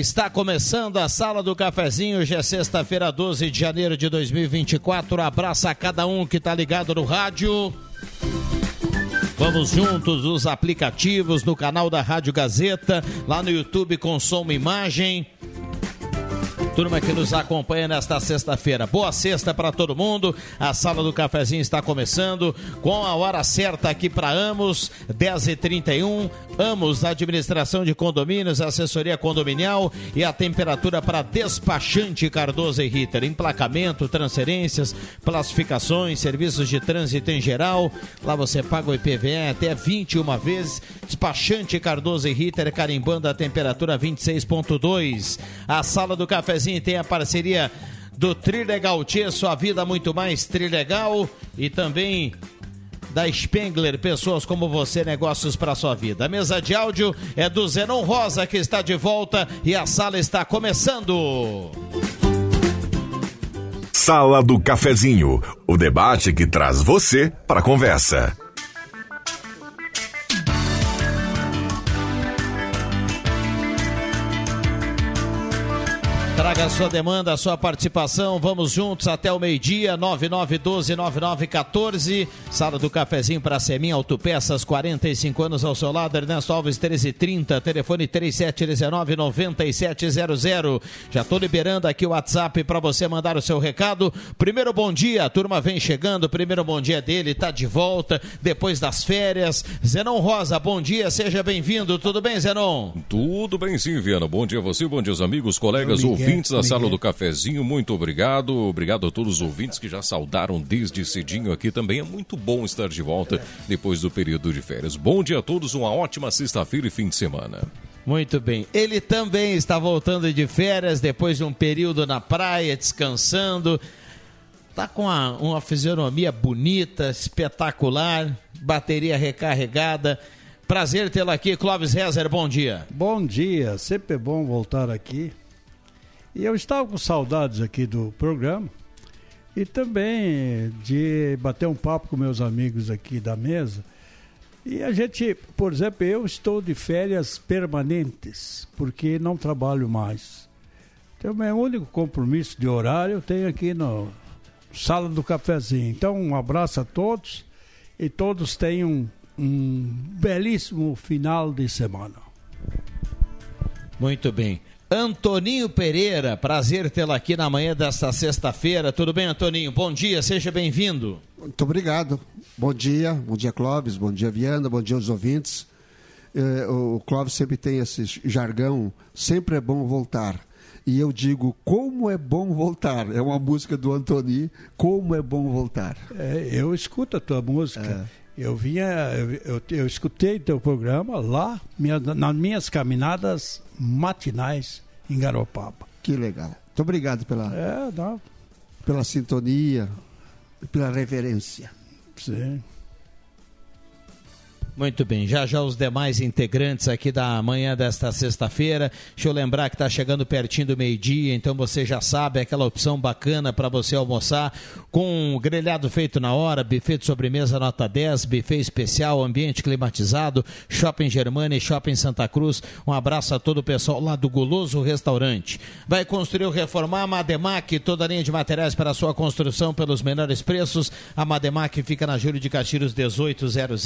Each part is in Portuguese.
Está começando a Sala do Cafezinho. Hoje é sexta-feira, 12 de janeiro de 2024. Abraça a cada um que está ligado no rádio. Vamos juntos os aplicativos no canal da Rádio Gazeta, lá no YouTube com som e imagem turma que nos acompanha nesta sexta-feira. Boa sexta para todo mundo. A sala do cafezinho está começando com a hora certa aqui para Amos, 10h31. Amos, administração de condomínios, assessoria condominial e a temperatura para despachante Cardoso e Ritter. Emplacamento, transferências, classificações, serviços de trânsito em geral. Lá você paga o IPVE até 21 vezes. Despachante Cardoso e Ritter, carimbando a temperatura 26,2. A sala do cafezinho tem a parceria do Trilegal Tia, sua vida muito mais Trilegal e também da Spengler, pessoas como você, negócios para sua vida. A mesa de áudio é do Zenon Rosa que está de volta e a sala está começando. Sala do Cafezinho, o debate que traz você para a conversa. Traga a sua demanda, a sua participação. Vamos juntos até o meio-dia, 9912-9914. Sala do cafezinho para Semin Autopeças, 45 anos ao seu lado. Ernesto Alves, 1330. Telefone 3719-9700. Já estou liberando aqui o WhatsApp para você mandar o seu recado. Primeiro bom dia, a turma vem chegando. Primeiro bom dia dele, está de volta depois das férias. Zenon Rosa, bom dia, seja bem-vindo. Tudo bem, Zenon? Tudo bem, sim, Viana. Bom dia a você, bom dia aos amigos, colegas, ouvintes ouvintes da Sala do Cafezinho, muito obrigado. Obrigado a todos os ouvintes que já saudaram desde cedinho aqui também. É muito bom estar de volta depois do período de férias. Bom dia a todos, uma ótima sexta-feira e fim de semana. Muito bem. Ele também está voltando de férias depois de um período na praia, descansando. Tá com uma, uma fisionomia bonita, espetacular, bateria recarregada. Prazer tê-lo aqui, Clóvis Rezer, bom dia. Bom dia, sempre é bom voltar aqui. E eu estava com saudades aqui do programa e também de bater um papo com meus amigos aqui da mesa. E a gente, por exemplo, eu estou de férias permanentes, porque não trabalho mais. Então, meu único compromisso de horário eu tenho aqui no Sala do Cafezinho. Então, um abraço a todos e todos tenham um belíssimo final de semana. Muito bem. Antoninho Pereira, prazer tê-lo aqui na manhã desta sexta-feira. Tudo bem, Antoninho? Bom dia, seja bem-vindo. Muito obrigado. Bom dia, bom dia, Clóvis, bom dia, Viana, bom dia aos ouvintes. É, o Clóvis sempre tem esse jargão, sempre é bom voltar. E eu digo, como é bom voltar. É uma música do Antoni, como é bom voltar. É, eu escuto a tua música. Eu vinha, eu, eu, eu escutei teu programa lá, minha, nas minhas caminadas matinais em Garopaba. Que legal. Muito obrigado pela, é, pela sintonia, pela reverência. Sim. Muito bem, já já os demais integrantes aqui da manhã desta sexta-feira. Deixa eu lembrar que está chegando pertinho do meio-dia, então você já sabe, aquela opção bacana para você almoçar com um grelhado feito na hora, buffet de sobremesa nota 10, buffet especial, ambiente climatizado, Shopping Germana e Shopping Santa Cruz. Um abraço a todo o pessoal lá do Guloso Restaurante. Vai construir ou reformar a Mademac, toda a linha de materiais para sua construção pelos menores preços. A Mademac fica na Júlio de Castilhos 1800.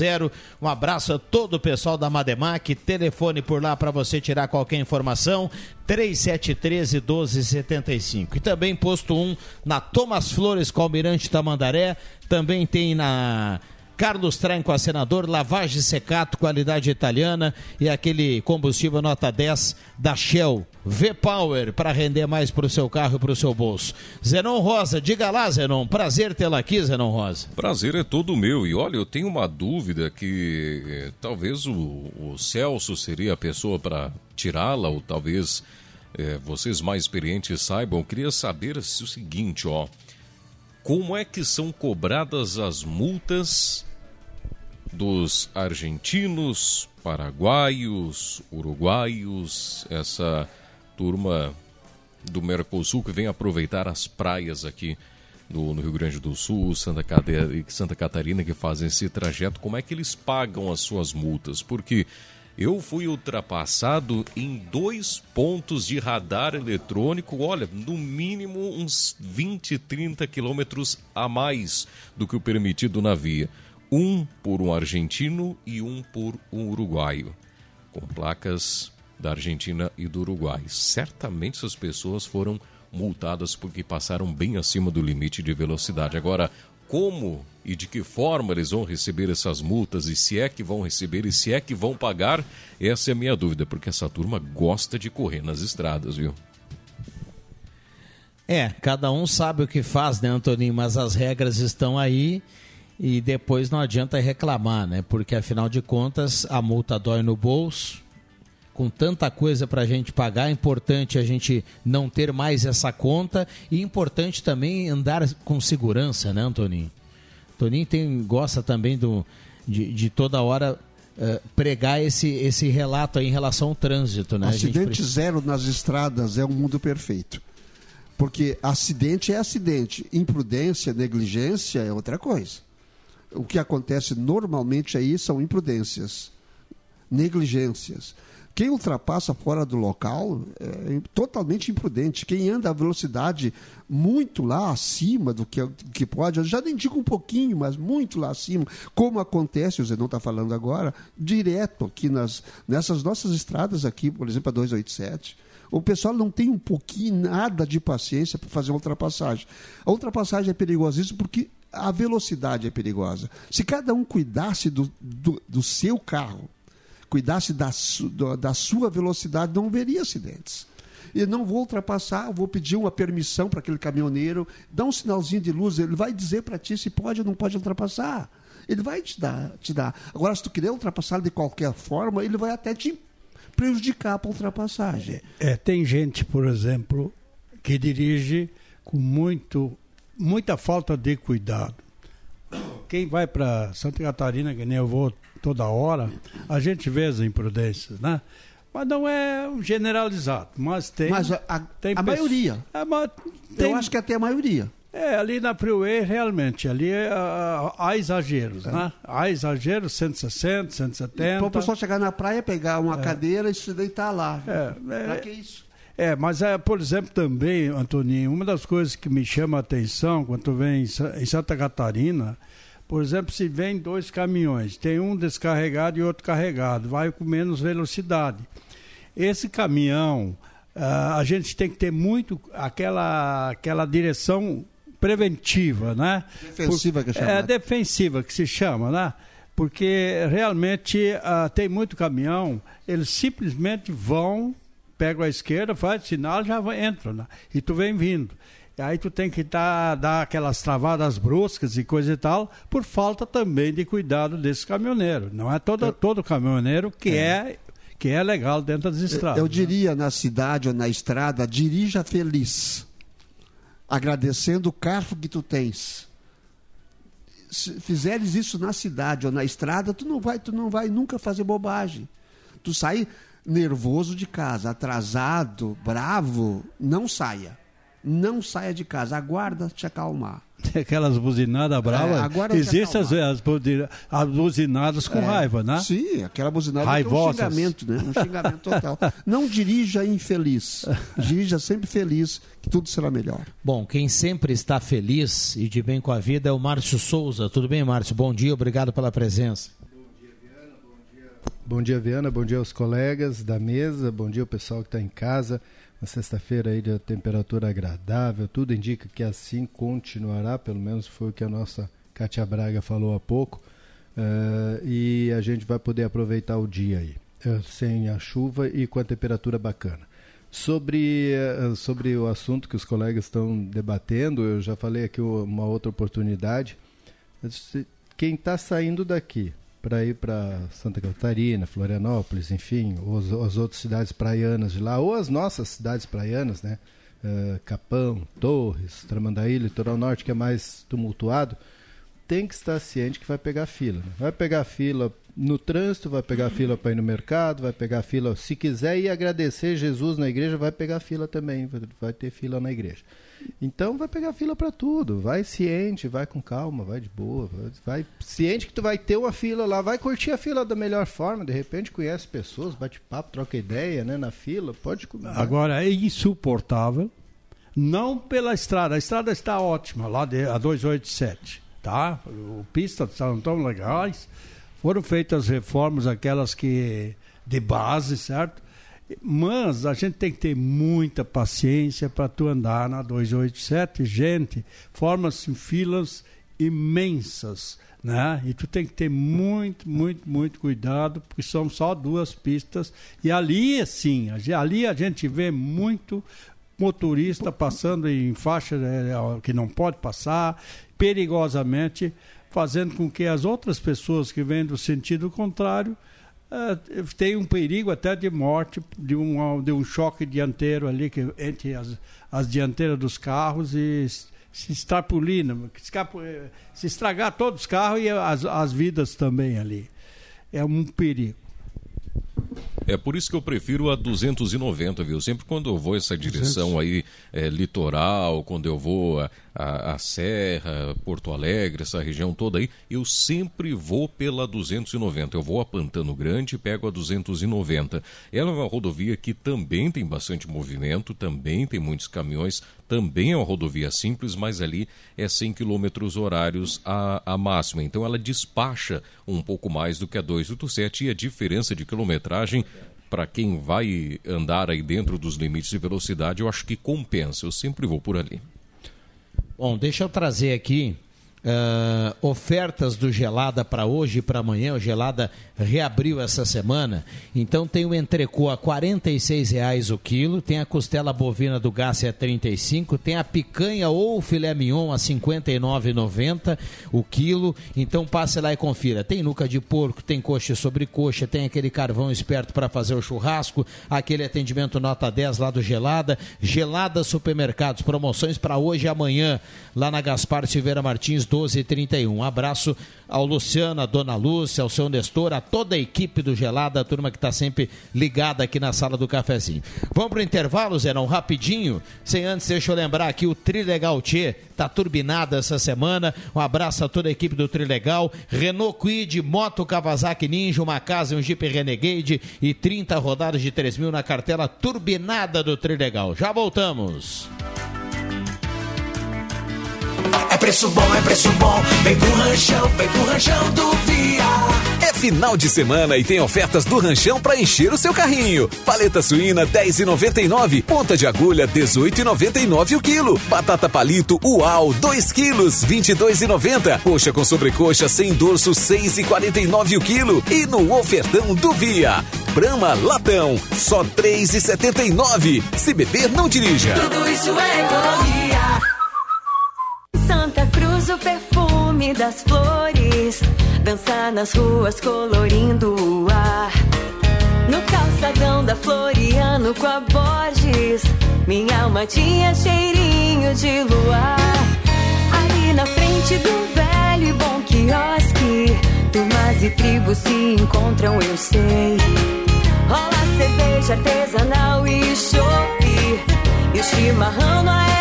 Um abraço abraço a todo o pessoal da Mademac. Telefone por lá para você tirar qualquer informação. 3713 1275. E também posto 1 na Thomas Flores com Almirante Tamandaré. Também tem na Carlos Tranco, a senador, lavagem secato, qualidade italiana e aquele combustível nota 10 da Shell. V-Power para render mais para o seu carro e para o seu bolso. Zenon Rosa, diga lá, Zenon. Prazer tê-la aqui, Zenon Rosa. Prazer é todo meu. E olha, eu tenho uma dúvida que eh, talvez o, o, Celso seria a pessoa para tirá-la, ou talvez eh, vocês mais experientes saibam. Eu queria saber o seguinte, ó como é que são cobradas as multas dos argentinos, paraguaios, uruguaios, essa turma do Mercosul que vem aproveitar as praias aqui no, no Rio Grande do Sul, Santa, Santa Catarina, que fazem esse trajeto, como é que eles pagam as suas multas? Porque eu fui ultrapassado em dois pontos de radar eletrônico, olha, no mínimo uns 20, 30 quilômetros a mais do que o permitido na via. Um por um argentino e um por um uruguaio, com placas da Argentina e do Uruguai. Certamente essas pessoas foram multadas porque passaram bem acima do limite de velocidade. Agora, como e de que forma eles vão receber essas multas e se é que vão receber e se é que vão pagar, essa é a minha dúvida, porque essa turma gosta de correr nas estradas, viu? É, cada um sabe o que faz, né, Antoninho? Mas as regras estão aí e depois não adianta reclamar, né? Porque afinal de contas a multa dói no bolso. Com tanta coisa para a gente pagar, é importante a gente não ter mais essa conta e importante também andar com segurança, né, Antoninho? Toninho tem, gosta também do, de, de toda hora uh, pregar esse, esse relato em relação ao trânsito. Né? Acidente precisa... zero nas estradas é um mundo perfeito. Porque acidente é acidente, imprudência, negligência é outra coisa. O que acontece normalmente aí são imprudências, negligências. Quem ultrapassa fora do local é totalmente imprudente. Quem anda a velocidade muito lá acima do que, que pode, eu já nem digo um pouquinho, mas muito lá acima, como acontece, o não está falando agora, direto aqui nas, nessas nossas estradas aqui, por exemplo, a 287. O pessoal não tem um pouquinho, nada de paciência para fazer uma ultrapassagem. A ultrapassagem é perigosíssima porque a velocidade é perigosa. Se cada um cuidasse do, do, do seu carro, cuidasse da, su, da sua velocidade, não veria acidentes. E não vou ultrapassar, vou pedir uma permissão para aquele caminhoneiro, dá um sinalzinho de luz, ele vai dizer para ti se pode ou não pode ultrapassar. Ele vai te dar, te dar. Agora, se tu quiser ultrapassar de qualquer forma, ele vai até te prejudicar para a ultrapassagem. É, tem gente, por exemplo, que dirige com muito, muita falta de cuidado. Quem vai para Santa Catarina, que nem eu vou toda hora, a gente vê as imprudências, né? Mas não é generalizado, mas tem. Mas a, a, tem a maioria. É, tem, Eu acho que até a maioria. É, ali na Freeway, realmente, ali é, há exageros, é. né? Há exageros, 160, 170. Para o pessoal chegar na praia, pegar uma é. cadeira e se deitar lá. É, é, pra que isso? É, mas é, por exemplo, também, Antoninho, uma das coisas que me chama a atenção quando vem em Santa Catarina por exemplo, se vem dois caminhões, tem um descarregado e outro carregado, vai com menos velocidade. Esse caminhão, uh, a gente tem que ter muito aquela, aquela direção preventiva, né? Defensiva Por, que chama. É, defensiva que se chama, né? Porque realmente uh, tem muito caminhão, eles simplesmente vão, pegam a esquerda, faz sinal, já entram, né? e tu vem vindo. Aí tu tem que tá, dar aquelas travadas bruscas e coisa e tal, por falta também de cuidado desse caminhoneiro. Não é todo, todo caminhoneiro que é. é que é legal dentro das estradas. Eu, eu né? diria na cidade ou na estrada, dirija feliz, agradecendo o carro que tu tens. Se fizeres isso na cidade ou na estrada, tu não vai, tu não vai nunca fazer bobagem. Tu sai nervoso de casa, atrasado, bravo, não saia não saia de casa, aguarda te acalmar. Aquelas buzinadas bravas. É, Existem as, as, as, buzinadas com é, raiva, né? Sim, aquela buzinada é um xingamento, né? Um xingamento total. Não dirija infeliz. Dirija sempre feliz, que tudo será melhor. Bom, quem sempre está feliz e de bem com a vida é o Márcio Souza. Tudo bem, Márcio? Bom dia, obrigado pela presença. Bom dia, Viana. Bom dia, Viana. Bom dia aos colegas da mesa. Bom dia ao pessoal que está em casa. Na sexta-feira aí de temperatura agradável. Tudo indica que assim continuará. Pelo menos foi o que a nossa Cátia Braga falou há pouco. Uh, e a gente vai poder aproveitar o dia aí, uh, sem a chuva e com a temperatura bacana. Sobre, uh, sobre o assunto que os colegas estão debatendo, eu já falei aqui uma outra oportunidade. Quem está saindo daqui para ir para Santa Catarina, Florianópolis, enfim, ou as, as, outras cidades praianas de lá, ou as nossas cidades praianas, né? Uh, Capão, Torres, Tramandaí, Litoral Norte, que é mais tumultuado, tem que estar ciente que vai pegar fila. Né? Vai pegar fila no trânsito, vai pegar fila para ir no mercado, vai pegar fila. Se quiser ir agradecer Jesus na igreja, vai pegar fila também, vai ter fila na igreja. Então vai pegar fila para tudo. Vai ciente, vai com calma, vai de boa. Vai, ciente que tu vai ter uma fila lá, vai curtir a fila da melhor forma. De repente conhece pessoas, bate papo, troca ideia, né, na fila. Pode comer. Agora é insuportável. Não pela estrada, a estrada está ótima, lá de, a 287, tá? O pista estão tão legais. Foram feitas reformas aquelas que de base, certo? Mas a gente tem que ter muita paciência para tu andar na 287. Gente, forma-se filas imensas, né? E tu tem que ter muito, muito, muito cuidado, porque são só duas pistas. E ali, assim, ali a gente vê muito motorista passando em faixa é, que não pode passar, perigosamente, fazendo com que as outras pessoas que vêm do sentido contrário Uh, tem um perigo até de morte de um, de um choque dianteiro ali que, entre as, as dianteiras dos carros e se extrapolina, se estragar todos os carros e as, as vidas também ali. É um perigo. É por isso que eu prefiro a 290, viu? Sempre quando eu vou essa direção 200. aí, é, litoral, quando eu vou a, a, a, Serra, Porto Alegre, essa região toda aí, eu sempre vou pela 290. Eu vou a Pantano Grande e pego a 290. Ela é uma rodovia que também tem bastante movimento, também tem muitos caminhões, também é uma rodovia simples, mas ali é 100 km horários a, a máxima. Então ela despacha um pouco mais do que a 287 e a diferença de quilometragem para quem vai andar aí dentro dos limites de velocidade, eu acho que compensa. Eu sempre vou por ali. Bom, deixa eu trazer aqui Uh, ofertas do Gelada para hoje e para amanhã. O Gelada reabriu essa semana. Então tem o entrecô a R$ reais o quilo, tem a costela bovina do gás a 35, tem a picanha ou filé mignon a R$ 59,90 o quilo. Então passe lá e confira. Tem nuca de porco, tem coxa sobre coxa, tem aquele carvão esperto para fazer o churrasco, aquele atendimento nota 10 lá do Gelada. Gelada Supermercados, promoções para hoje e amanhã lá na Gaspar Silveira Martins 12h31. Um abraço ao Luciano, a Dona Lúcia, ao seu Nestor, a toda a equipe do Gelada, a turma que está sempre ligada aqui na sala do cafezinho. Vamos para o intervalo, Zerão, rapidinho. Sem antes, deixa eu lembrar aqui, o Trilegal Tchê está turbinado essa semana. Um abraço a toda a equipe do Trilegal. Renault Quid, Moto Kawasaki Ninja, uma casa e um Jeep Renegade e 30 rodadas de 3 mil na cartela turbinada do Trilegal. Já voltamos. É preço bom, é preço bom. Vem pro ranchão, vem pro ranchão do Via. É final de semana e tem ofertas do ranchão para encher o seu carrinho. Paleta suína 10,99, ponta de agulha 18,99 o quilo. Batata palito Uau 2 quilos 22,90. Coxa com sobrecoxa sem dorso 6,49 o quilo. E no ofertão do Via, Brama Latão só 3,79. Se beber não dirija. Tudo isso é economia. Santa Cruz, o perfume das flores. Dançar nas ruas colorindo o ar. No calçadão da Floriano com a Borges. Minha alma tinha cheirinho de luar. Ali na frente do velho e bom quiosque. Turmas e tribos se encontram, eu sei. Rola cerveja artesanal e chope. E o chimarrão no era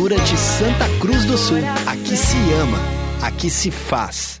Prefeitura de Santa Cruz do Sul. Aqui se ama, aqui se faz.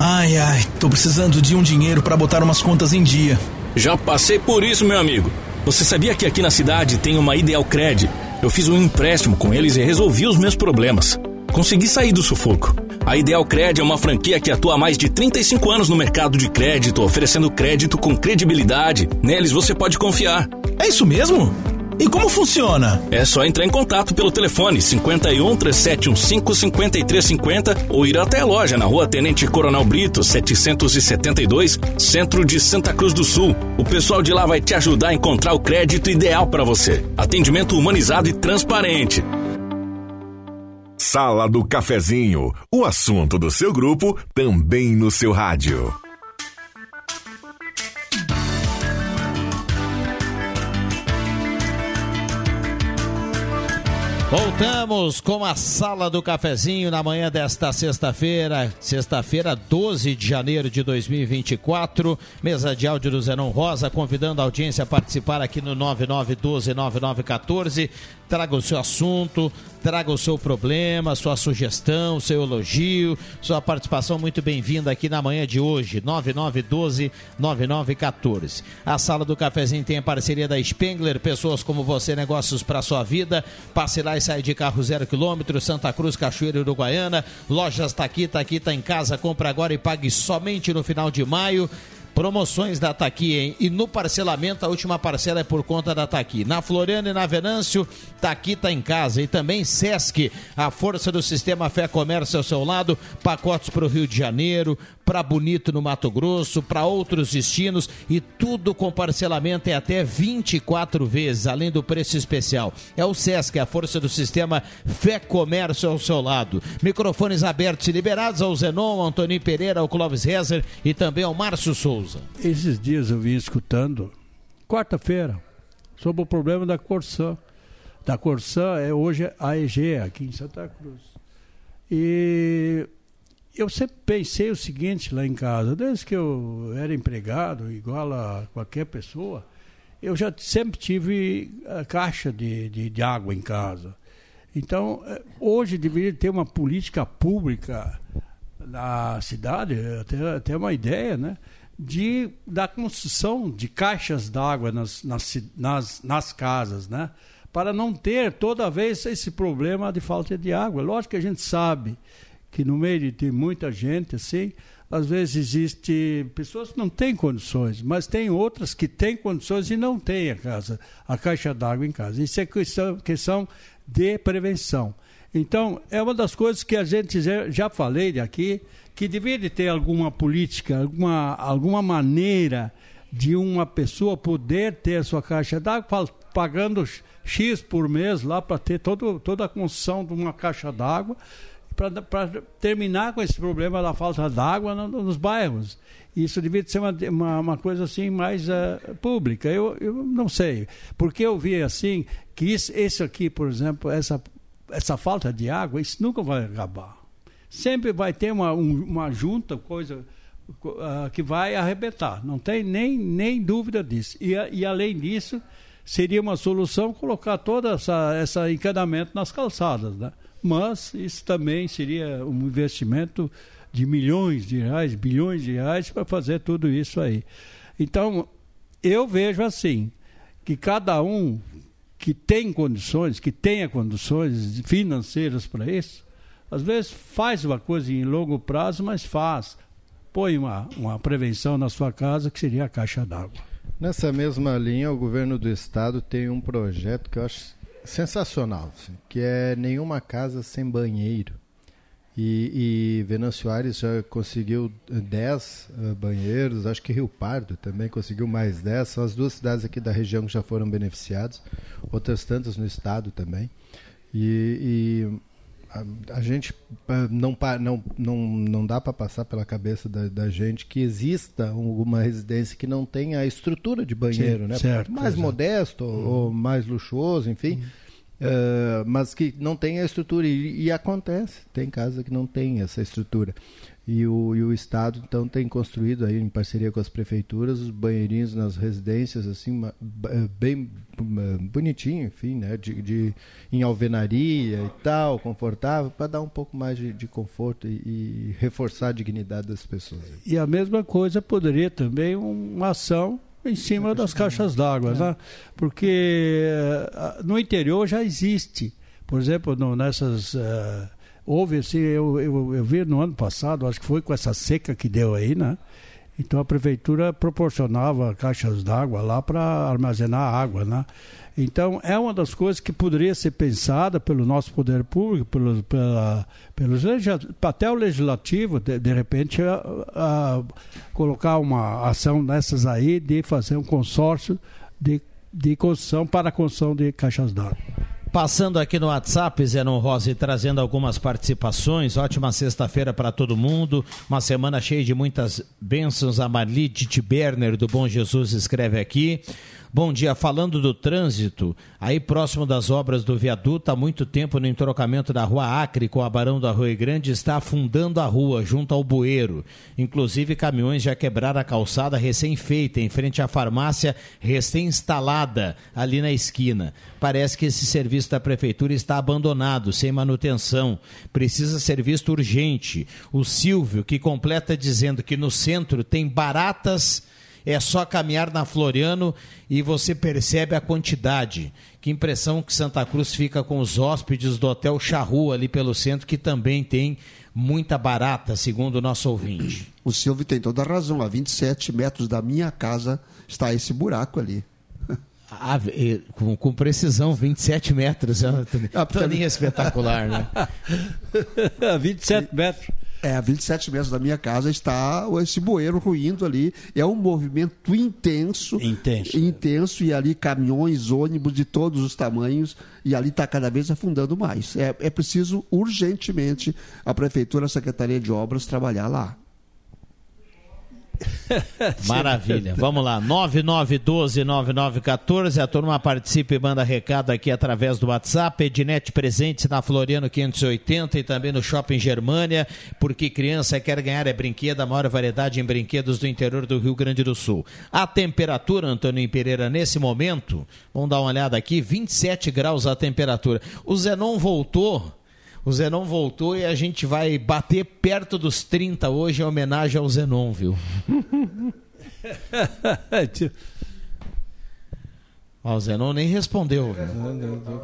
Ai, ai, tô precisando de um dinheiro para botar umas contas em dia. Já passei por isso, meu amigo. Você sabia que aqui na cidade tem uma Ideal Cred? Eu fiz um empréstimo com eles e resolvi os meus problemas. Consegui sair do sufoco. A Ideal Cred é uma franquia que atua há mais de 35 anos no mercado de crédito, oferecendo crédito com credibilidade. Neles você pode confiar. É isso mesmo? E como funciona? É só entrar em contato pelo telefone 51 3715 5350 ou ir até a loja na rua Tenente Coronel Brito, 772, centro de Santa Cruz do Sul. O pessoal de lá vai te ajudar a encontrar o crédito ideal para você. Atendimento humanizado e transparente. Sala do Cafezinho, o assunto do seu grupo também no seu rádio. Voltamos com a Sala do Cafezinho na manhã desta sexta-feira, sexta-feira, 12 de janeiro de 2024. Mesa de áudio do Zenon Rosa, convidando a audiência a participar aqui no 9912-9914. Traga o seu assunto, traga o seu problema, sua sugestão, seu elogio, sua participação muito bem-vinda aqui na manhã de hoje, 9912-9914. A Sala do Cafezinho tem a parceria da Spengler, pessoas como você, negócios para sua vida. Passe lá e sai de carro zero quilômetro, Santa Cruz, Cachoeira Uruguaiana. Lojas tá aqui, tá tá em casa. Compra agora e pague somente no final de maio. Promoções da Taqui, hein? E no parcelamento, a última parcela é por conta da Taqui. Na Floriana e na Venâncio, Taqui tá em casa. E também Sesc, a força do sistema Fé Comércio ao seu lado. Pacotes para o Rio de Janeiro, para Bonito no Mato Grosso, para outros destinos. E tudo com parcelamento é até 24 vezes, além do preço especial. É o Sesc, a força do sistema Fé Comércio ao seu lado. Microfones abertos e liberados ao Zenon, ao Antônio Pereira, ao Clóvis Rezer e também ao Márcio Souza. Esses dias eu vim escutando, quarta-feira, sobre o problema da Corsã. Da Corsã é hoje a AEG, aqui em Santa Cruz. E eu sempre pensei o seguinte lá em casa, desde que eu era empregado, igual a qualquer pessoa, eu já sempre tive a caixa de, de, de água em casa. Então, eh, hoje deveria ter uma política pública na cidade, até, até uma ideia, né? de, da construção de caixas d'água nas, nas, nas, nas casas, né? para não ter toda vez esse problema de falta de água. Lógico que a gente sabe que no meio de muita gente assim, às vezes existe pessoas que não têm condições, mas tem outras que têm condições e não têm a casa, a caixa d'água em casa. Isso é questão, questão de prevenção. Então, é uma das coisas que a gente já, já falei aqui, que deveria ter alguma política, alguma, alguma maneira de uma pessoa poder ter a sua caixa d'água pagando X por mês lá para ter todo, toda a construção de uma caixa d'água para terminar com esse problema da falta d'água no, nos bairros. Isso devia ser uma, uma, uma coisa assim mais uh, pública. Eu, eu não sei. Porque eu vi assim que isso, esse aqui, por exemplo, essa, essa falta de água, isso nunca vai acabar sempre vai ter uma, um, uma junta, coisa uh, que vai arrebentar. Não tem nem, nem dúvida disso. E, e além disso, seria uma solução colocar todo essa, essa encanamento nas calçadas. Né? Mas isso também seria um investimento de milhões de reais, bilhões de reais para fazer tudo isso aí. Então, eu vejo assim, que cada um que tem condições, que tenha condições financeiras para isso, às vezes faz uma coisa em longo prazo, mas faz. Põe uma, uma prevenção na sua casa, que seria a caixa d'água. Nessa mesma linha, o governo do estado tem um projeto que eu acho sensacional, assim, que é nenhuma casa sem banheiro. E, e Venâncio Aires já conseguiu 10 uh, banheiros, acho que Rio Pardo também conseguiu mais 10. São as duas cidades aqui da região que já foram beneficiadas, outras tantas no estado também. E a, a, gente não, não, não, não dá para passar pela cabeça da, da, gente que exista uma residência que não tenha a estrutura de banheiro, Sim, né? Certo, mais exato. modesto uhum. ou mais luxuoso, enfim. Uhum. Uh, mas que não tem a estrutura e, e, acontece, tem casa que não tem essa estrutura. E o, e o Estado, então, tem construído aí, em parceria com as prefeituras, os banheirinhos nas residências, assim, eh, bem eh, bonitinho, enfim, né? De, de, em alvenaria e tal, confortável, para dar um pouco mais de, de conforto e, e, reforçar a dignidade das pessoas. E a mesma coisa poderia também uma ação em cima das caixas d'água, é. né? Porque uh, no interior já existe, por exemplo, no, nessas... Uh, houve assim, eu, eu, eu vi no ano passado, acho que foi com essa seca que deu aí, né? Então a prefeitura proporcionava caixas d'água lá para armazenar água, né? Então é uma das coisas que poderia ser pensada pelo nosso poder público, pelo, pela, pelos até o legislativo, de, de repente a, a, colocar uma ação dessas aí de fazer um consórcio de, de construção para a construção de caixas d'água. Passando aqui no WhatsApp, Zenon Rossi, trazendo algumas participações. Ótima sexta-feira para todo mundo. Uma semana cheia de muitas bênçãos. A Marli Tiberner, do Bom Jesus, escreve aqui. Bom dia, falando do trânsito, aí próximo das obras do viaduto, há muito tempo no entrocamento da rua Acre com a Barão da Rua Grande, está afundando a rua, junto ao bueiro. Inclusive, caminhões já quebraram a calçada recém-feita, em frente à farmácia recém-instalada, ali na esquina. Parece que esse serviço da prefeitura está abandonado, sem manutenção. Precisa ser visto urgente. O Silvio, que completa dizendo que no centro tem baratas é só caminhar na Floriano e você percebe a quantidade. Que impressão que Santa Cruz fica com os hóspedes do Hotel Charrua ali pelo centro, que também tem muita barata, segundo o nosso ouvinte. O Silvio tem toda a razão. A 27 metros da minha casa está esse buraco ali. Ah, com, com, precisão, 27 metros. É uma toninha espetacular, né? 27 metros. É, a 27 metros da minha casa está esse bueiro ruindo ali. É um movimento intenso. Intenso. Intenso, e ali caminhões, ônibus de todos os tamanhos, e ali está cada vez afundando mais. É, é preciso urgentemente a Prefeitura, a Secretaria de Obras trabalhar lá. Maravilha. Vamos lá. 9912-9914. A turma participa e manda recado aqui através do WhatsApp. Ednet presentes na Floriano 580 e também no Shopping Germânia, porque criança quer ganhar é brinquedo, a maior variedade em brinquedos do interior do Rio Grande do Sul. A temperatura, Antônio Pereira, nesse momento, vamos dar uma olhada aqui, 27 graus a temperatura. O Zenon voltou o Zenon voltou e a gente vai bater perto dos 30 hoje em homenagem ao Zenon, viu? Ó, o Zenon nem respondeu.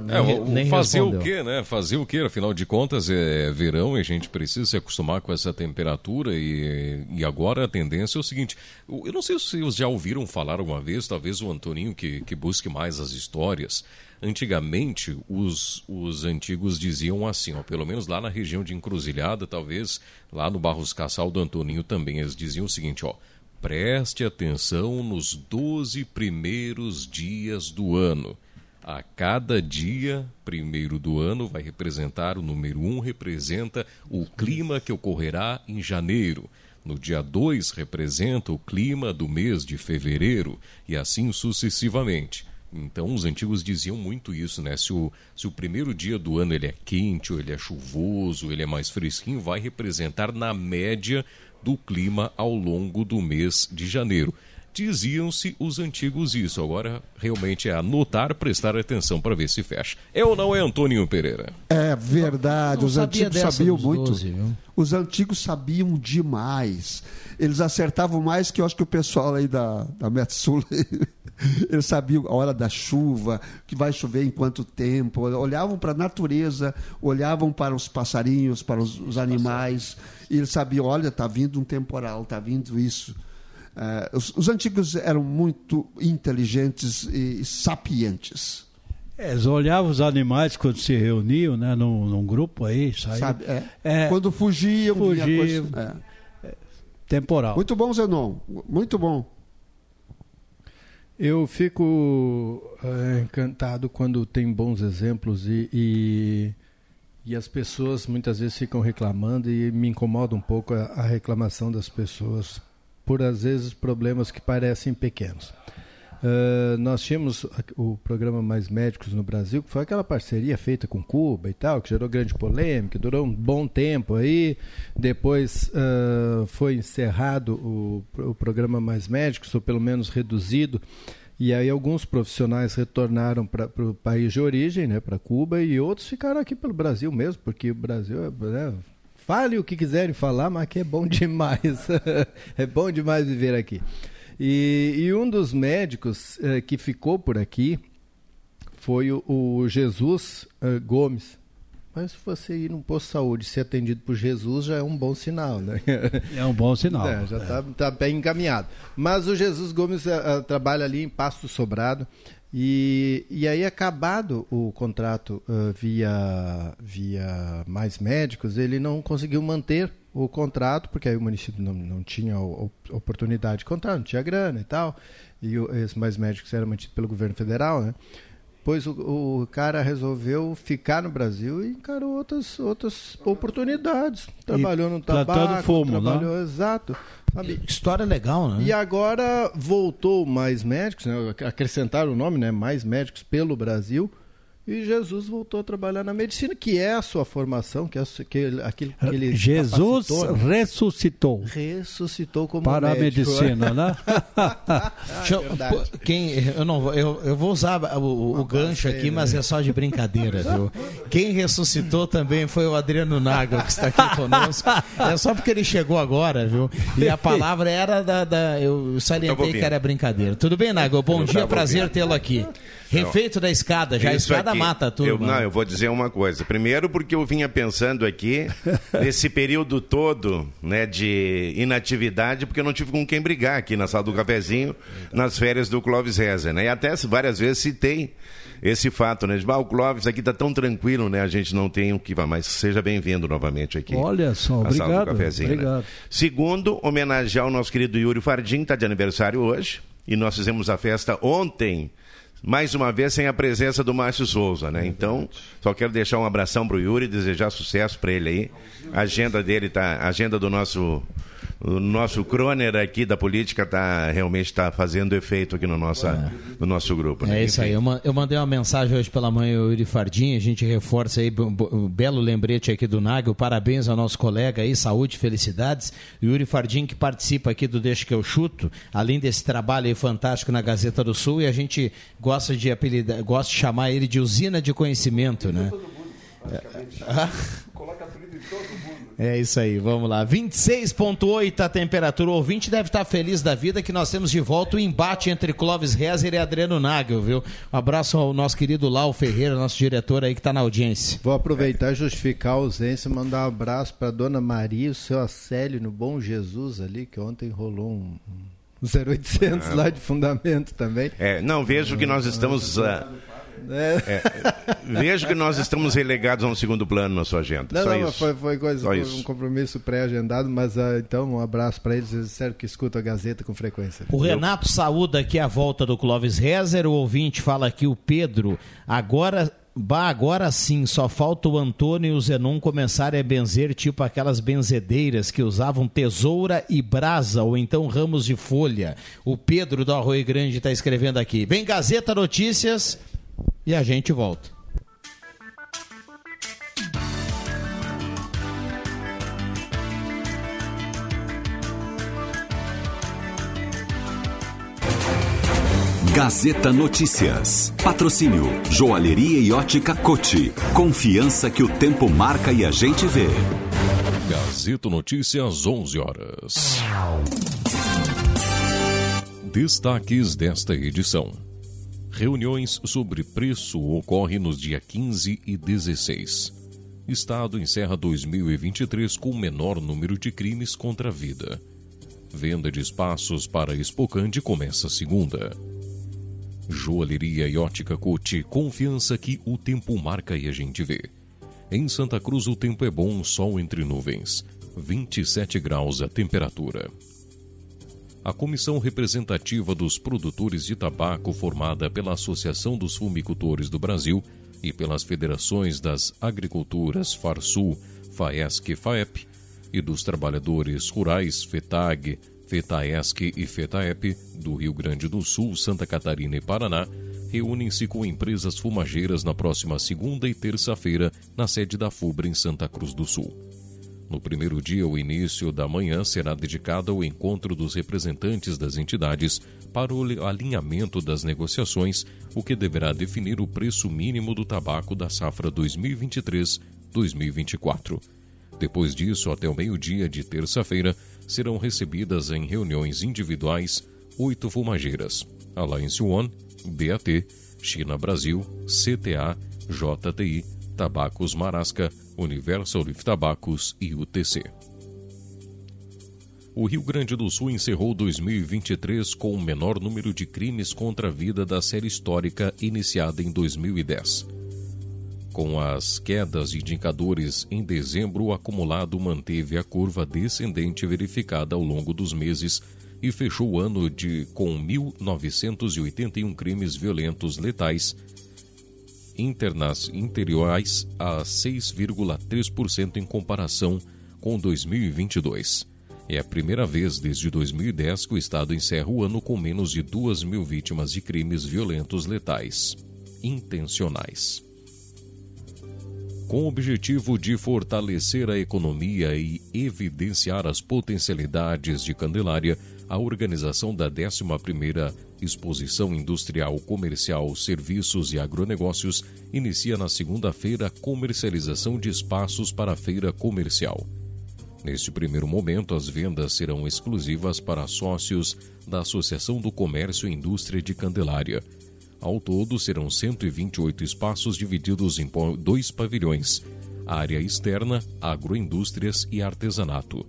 É, o, nem fazer respondeu. o quê, né? Fazer o quê? Afinal de contas, é verão e a gente precisa se acostumar com essa temperatura. E, e agora a tendência é o seguinte: eu não sei se vocês já ouviram falar alguma vez, talvez o Antoninho que, que busque mais as histórias. Antigamente, os, os antigos diziam assim, ó, pelo menos lá na região de Encruzilhada, talvez lá no Barros Cassal do Antoninho também, eles diziam o seguinte, ó, preste atenção nos 12 primeiros dias do ano. A cada dia, primeiro do ano, vai representar o número 1, um, representa o clima que ocorrerá em janeiro. No dia 2, representa o clima do mês de fevereiro, e assim sucessivamente. Então os antigos diziam muito isso, né? Se o, se o primeiro dia do ano ele é quente, ou ele é chuvoso, ele é mais fresquinho, vai representar na média do clima ao longo do mês de janeiro. Diziam-se os antigos isso. Agora realmente é anotar, prestar atenção para ver se fecha. É ou não é Antônio Pereira? É verdade, não os antigos sabiam muito. 12, os antigos sabiam demais. Eles acertavam mais que eu acho que o pessoal aí da, da Metsul Eles sabiam a hora da chuva, que vai chover em quanto tempo, olhavam para a natureza, olhavam para os passarinhos, para os, os animais, e eles sabiam, olha, está vindo um temporal, está vindo isso. Uh, os, os, antigos eram muito inteligentes e sapientes. É, eles olhavam os animais quando se reuniam, né, num, num grupo aí, saíam. Sabe, é. É, quando fugiam, fugiam coisa, é. temporal. Muito bom, Zenon. Muito bom. Eu fico é, encantado quando tem bons exemplos e, e, e, as pessoas muitas vezes ficam reclamando e me incomoda um pouco a, a reclamação das pessoas por às vezes problemas que parecem pequenos. Uh, nós tínhamos o programa Mais Médicos no Brasil, que foi aquela parceria feita com Cuba e tal, que gerou grande polêmica, durou um bom tempo aí. Depois uh, foi encerrado o, o programa Mais Médicos, ou pelo menos reduzido. E aí alguns profissionais retornaram para o país de origem, né, para Cuba, e outros ficaram aqui pelo Brasil mesmo, porque o Brasil é, né, fale o que quiserem falar, mas aqui é bom demais. é bom demais viver aqui. E, e um dos médicos eh, que ficou por aqui foi o, o Jesus eh, Gomes. Mas se você ir num posto de saúde e ser atendido por Jesus, já é um bom sinal, né? É um bom sinal. É, já está tá bem encaminhado. Mas o Jesus Gomes uh, trabalha ali em Pasto Sobrado. E, e aí, acabado o contrato uh, via, via Mais Médicos, ele não conseguiu manter o contrato, porque aí o município não, não tinha oportunidade de contrato, não tinha grana e tal, e esses mais médicos eram mantidos pelo governo federal, né? Pois o, o, cara resolveu ficar no Brasil e encarou outras, outras oportunidades. Trabalhou e no tabaco, fumo, né? trabalhou, né? exato. Sabe? História legal, né? E agora voltou mais médicos, né? acrescentaram o nome, né? Mais médicos pelo Brasil e Jesus voltou a trabalhar na medicina, que é a sua formação, que é que, aquilo que ele Jesus capacitou, né? ressuscitou. Ressuscitou como para médico. a medicina, né? eu, quem, eu, não, eu, eu vou usar o, o gancho aqui, mas é só de brincadeira, viu? Quem ressuscitou também foi o Adriano Naga, que está aqui conosco. É só porque ele chegou agora, viu? E a palavra era da. da eu salientei que era brincadeira. Tudo bem, Naga? Bom eu dia, prazer tê-lo aqui. Refeito da escada, já a escada aqui, mata tudo. Eu, não, eu vou dizer uma coisa. Primeiro, porque eu vinha pensando aqui, nesse período todo né, de inatividade, porque eu não tive com quem brigar aqui na sala do cafezinho, nas férias do Clóvis Reza. Né? E até várias vezes citei esse fato, né? De, ah, o Clóvis aqui está tão tranquilo, né? A gente não tem o que vai, mas seja bem-vindo novamente aqui. Olha só, obrigado. Sala do cafezinho, né? obrigado. Né? Segundo, homenagear o nosso querido Yuri Fardim, está de aniversário hoje. E nós fizemos a festa ontem mais uma vez sem a presença do Márcio Souza, né? Então, só quero deixar um abração pro Yuri, desejar sucesso para ele aí. A agenda dele tá, a agenda do nosso o nosso croner aqui da política tá realmente está fazendo efeito aqui no, nossa, é. no nosso grupo. Né? É isso Enfim. aí. Eu, eu, mandei uma mensagem hoje pela manhã ao Yuri Fardim, a gente reforça aí um, belo lembrete aqui do Nagel. Parabéns ao nosso colega aí, saúde, felicidades. Yuri Fardim que participa aqui do Deixa que eu chuto, além desse trabalho aí fantástico na Gazeta do Sul e a gente gosta de apelidar, gosta de chamar ele de usina de conhecimento, né? Coloca apelido em todo mundo. É isso aí, vamos lá. 26,8 a temperatura. O ouvinte deve estar feliz da vida que nós temos de volta o embate entre Clóvis Rezer e Adriano Nagel, viu? Um abraço ao nosso querido Lau Ferreira, nosso diretor aí que está na audiência. Vou aproveitar e justificar a ausência, mandar um abraço para dona Maria, o seu Acélio no Bom Jesus ali, que ontem rolou um. 0800 ah, lá de fundamento também. É, não, vejo que nós estamos. Uh, é. É, vejo que nós estamos relegados a um segundo plano na sua agenda. Não, Só não, isso. Foi, foi coisa, foi um compromisso pré-agendado, mas uh, então um abraço para eles. Eles disseram que escutam a Gazeta com frequência. O Renato saúda aqui a volta do Clóvis Rezer. O ouvinte fala aqui, o Pedro. Agora Bah, agora sim, só falta o Antônio e o Zenon começarem a benzer tipo aquelas benzedeiras que usavam tesoura e brasa ou então ramos de folha. O Pedro do Arroio Grande está escrevendo aqui. Vem Gazeta Notícias, e a gente volta. Gazeta Notícias. Patrocínio Joalheria e Ótica Cote. Confiança que o tempo marca e a gente vê. Gazeta Notícias, 11 horas. Destaques desta edição. Reuniões sobre preço ocorrem nos dias 15 e 16. Estado encerra 2023 com o menor número de crimes contra a vida. Venda de espaços para Expocande começa segunda. Joalheria e ótica Cote, confiança que o tempo marca e a gente vê. Em Santa Cruz o tempo é bom, sol entre nuvens. 27 graus a temperatura. A comissão representativa dos produtores de tabaco, formada pela Associação dos Fumicultores do Brasil e pelas federações das agriculturas Farsul, FAESC e FAEP, e dos trabalhadores rurais FETAG, FETAESC e FETAEP do Rio Grande do Sul, Santa Catarina e Paraná, reúnem-se com empresas fumageiras na próxima segunda e terça-feira na sede da FUBRA em Santa Cruz do Sul. No primeiro dia, o início da manhã será dedicado ao encontro dos representantes das entidades para o alinhamento das negociações, o que deverá definir o preço mínimo do tabaco da safra 2023-2024. Depois disso, até o meio-dia de terça-feira, serão recebidas em reuniões individuais oito fumageiras: Alliance One, BAT, China Brasil, CTA, JTI, Tabacos Marasca, Universal Leaf Tabacos e UTC. O Rio Grande do Sul encerrou 2023 com o menor número de crimes contra a vida da série histórica iniciada em 2010. Com as quedas de indicadores em dezembro, o acumulado manteve a curva descendente verificada ao longo dos meses e fechou o ano de com 1.981 crimes violentos letais interiores a 6,3% em comparação com 2022. É a primeira vez desde 2010 que o Estado encerra o ano com menos de 2 mil vítimas de crimes violentos letais intencionais. Com o objetivo de fortalecer a economia e evidenciar as potencialidades de Candelária, a organização da 11ª Exposição Industrial, Comercial, Serviços e Agronegócios inicia na segunda-feira a comercialização de espaços para a feira comercial. Neste primeiro momento, as vendas serão exclusivas para sócios da Associação do Comércio e Indústria de Candelária. Ao todo, serão 128 espaços divididos em dois pavilhões: área externa, agroindústrias e artesanato.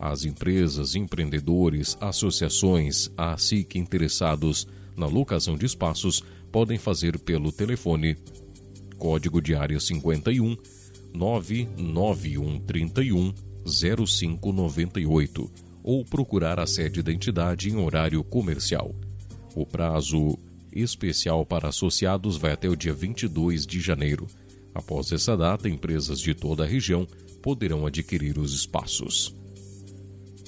As empresas, empreendedores, associações, a SIC interessados na locação de espaços podem fazer pelo telefone código de área 51 99131 0598 ou procurar a sede da entidade em horário comercial. O prazo especial para associados vai até o dia 22 de janeiro. Após essa data, empresas de toda a região poderão adquirir os espaços.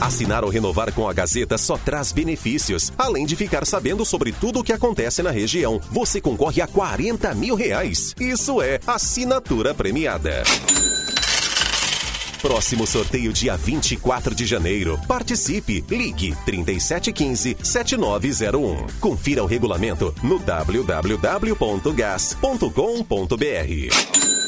Assinar ou renovar com a Gazeta só traz benefícios. Além de ficar sabendo sobre tudo o que acontece na região, você concorre a 40 mil reais. Isso é assinatura premiada. Próximo sorteio dia 24 de janeiro. Participe. Ligue 3715-7901. Confira o regulamento no www.gas.com.br.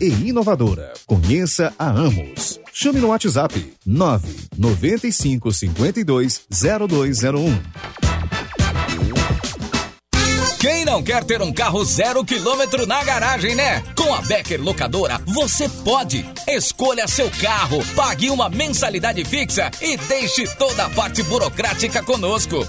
e inovadora. Conheça a Amos. Chame no WhatsApp 995 52 0201. Quem não quer ter um carro zero quilômetro na garagem, né? Com a Becker Locadora, você pode. Escolha seu carro, pague uma mensalidade fixa e deixe toda a parte burocrática conosco.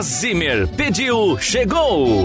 Zimmer. Pediu, chegou!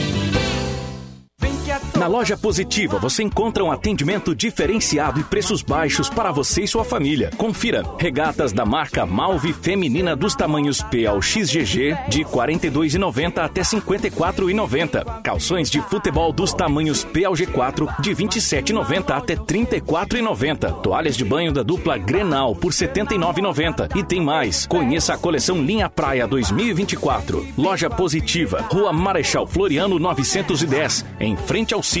Loja Positiva você encontra um atendimento diferenciado e preços baixos para você e sua família. Confira: regatas da marca Malve feminina dos tamanhos P ao XGG de R$ 42,90 até R$ 54,90. Calções de futebol dos tamanhos P ao G4 de R$ 27,90 até R$ 34,90. Toalhas de banho da dupla Grenal por R$ 79,90. E tem mais. Conheça a coleção Linha Praia 2024. Loja Positiva, Rua Marechal Floriano 910, em frente ao Cine,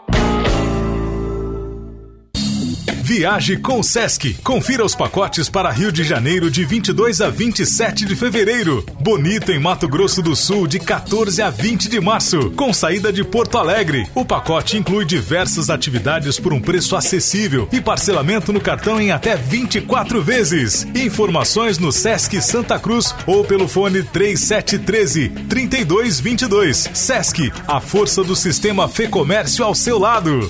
Viaje com o Sesc. Confira os pacotes para Rio de Janeiro de 22 a 27 de fevereiro. Bonito em Mato Grosso do Sul de 14 a 20 de março, com saída de Porto Alegre. O pacote inclui diversas atividades por um preço acessível e parcelamento no cartão em até 24 vezes. Informações no Sesc Santa Cruz ou pelo fone 3713 3222. Sesc, a força do sistema Fê Comércio ao seu lado.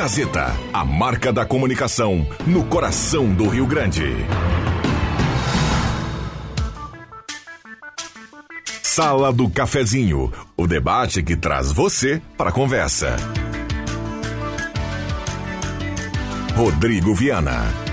Gazeta, a marca da comunicação no coração do Rio Grande. Sala do Cafezinho, o debate que traz você para a conversa. Rodrigo Viana.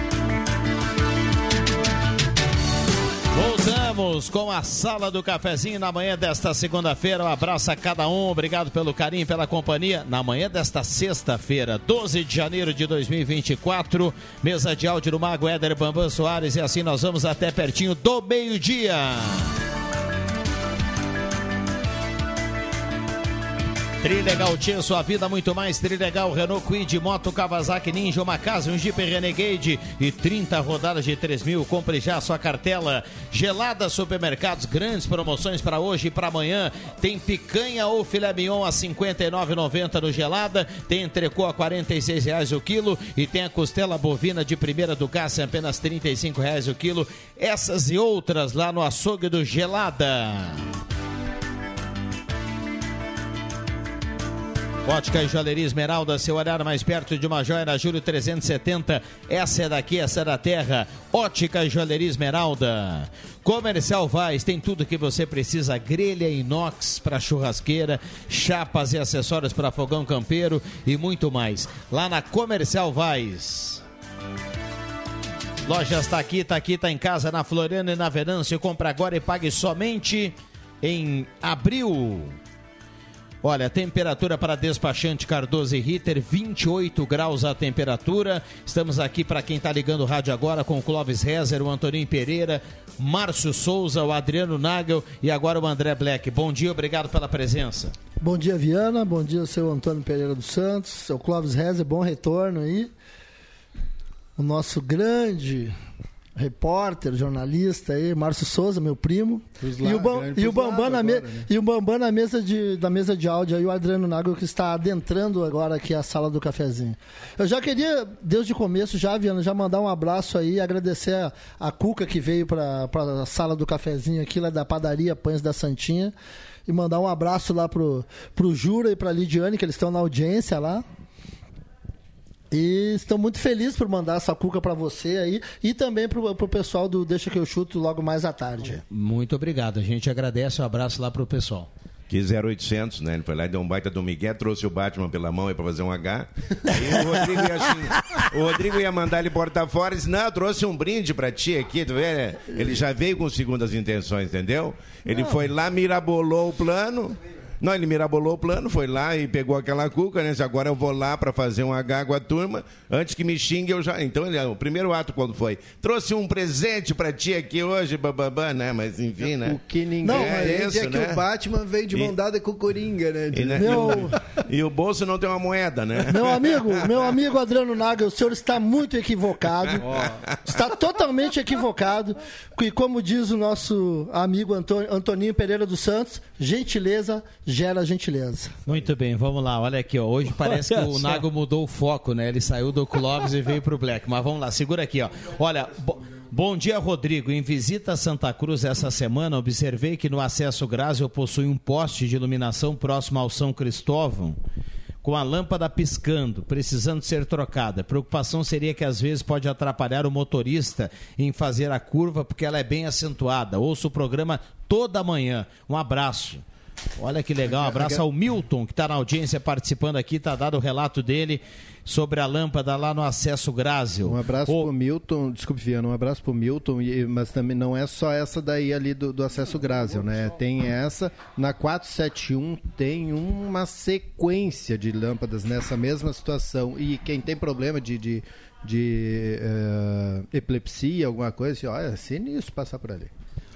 Com a Sala do Cafezinho na manhã desta segunda-feira. Um abraço a cada um, obrigado pelo carinho, pela companhia. Na manhã desta sexta-feira, 12 de janeiro de 2024, mesa de áudio do Mago Éder Bambam Soares. E assim nós vamos até pertinho do meio-dia. Trilegal Tia, sua vida muito mais. Trilegal Renault Quid, Moto Kawasaki Ninja, uma casa, um Jeep Renegade e 30 rodadas de 3 mil. Compre já sua cartela. Gelada Supermercados, grandes promoções para hoje e para amanhã. Tem picanha ou filé mignon a 59,90 no Gelada. Tem entrecô a 46 reais o quilo e tem a costela bovina de primeira do Cássio apenas 35 reais o quilo. Essas e outras lá no açougue do Gelada. Ótica e Joalheria Esmeralda, seu olhar mais perto de uma joia na Júlio 370. Essa é daqui, essa é da terra. Ótica e Joalheria Esmeralda. Comercial Vaz tem tudo que você precisa: grelha inox para churrasqueira, chapas e acessórios para fogão campeiro e muito mais. Lá na Comercial Vaz. Lojas está aqui, está aqui, está em casa, na Floriana e na Venâncio. Compra agora e pague somente em abril. Olha, temperatura para despachante Cardoso e Ritter, 28 graus a temperatura. Estamos aqui para quem está ligando o rádio agora com o Clóvis Rezer, o Antoninho Pereira, Márcio Souza, o Adriano Nagel e agora o André Black. Bom dia, obrigado pela presença. Bom dia, Viana. Bom dia, seu Antônio Pereira dos Santos, seu Clóvis Rezer, bom retorno aí. O nosso grande repórter, jornalista aí, Márcio Souza, meu primo. lá, e, o Bam, e o Bambam na, me, agora, né? e o Bambam na mesa de, da mesa de áudio aí, o Adriano Nago, que está adentrando agora aqui a sala do cafezinho. Eu já queria, desde o começo, já, Viana, já mandar um abraço aí, agradecer a, a Cuca que veio para a sala do cafezinho aqui, lá da padaria Pães da Santinha. E mandar um abraço lá pro, pro Jura e pra Lidiane, que eles estão na audiência lá. E estou muito feliz por mandar essa cuca para você aí e também pro, pro pessoal do Deixa que eu chuto logo mais à tarde. Muito obrigado, a gente agradece. Um abraço lá pro pessoal. Que 0800, né? Ele foi lá e deu um baita do Miguel, trouxe o Batman pela mão aí pra fazer um H. Aí o Rodrigo ia, assim, o Rodrigo ia mandar ele portar fora e disse: Não, eu trouxe um brinde pra ti aqui, tu vê? Ele já veio com segundas intenções, entendeu? Ele foi lá, mirabolou o plano. Não, ele mirabolou o plano, foi lá e pegou aquela cuca, né? Agora eu vou lá pra fazer um H com a turma. Antes que me xingue, eu já. Então, ele, o primeiro ato quando foi? Trouxe um presente pra ti aqui hoje, bababá, né? Mas enfim, né? O que ninguém Não, entende é isso, é que né? o Batman veio de mão dada com o Coringa, né? E, né, Meu- e o bolso não tem uma moeda, né? Meu amigo, meu amigo Adriano Naga, o senhor está muito equivocado. Está totalmente equivocado. E como diz o nosso amigo Antônio, Antoninho Pereira dos Santos, gentileza gera gentileza. Muito bem, vamos lá. Olha aqui, ó. Hoje parece que o. Nago mudou o foco, né? Ele saiu do Clóvis e veio pro Black. Mas vamos lá, segura aqui, ó. Olha, bo- bom dia, Rodrigo. Em visita a Santa Cruz essa semana, observei que no acesso Grásio possui um poste de iluminação próximo ao São Cristóvão. Com a lâmpada piscando, precisando ser trocada. A preocupação seria que às vezes pode atrapalhar o motorista em fazer a curva, porque ela é bem acentuada. Ouço o programa toda manhã. Um abraço. Olha que legal, um abraço ao Milton, que está na audiência participando aqui, está dado o relato dele sobre a lâmpada lá no acesso Grásio. Um abraço pro Milton, desculpe, Viana, um abraço pro Milton, e- mas também não é só essa daí ali do, do acesso Grásio, né? Tem essa, na 471 tem uma sequência de lâmpadas nessa mesma situação. E quem tem problema de, de, de eh, epilepsia, alguma coisa, assim, olha, é sinistro passar por ali.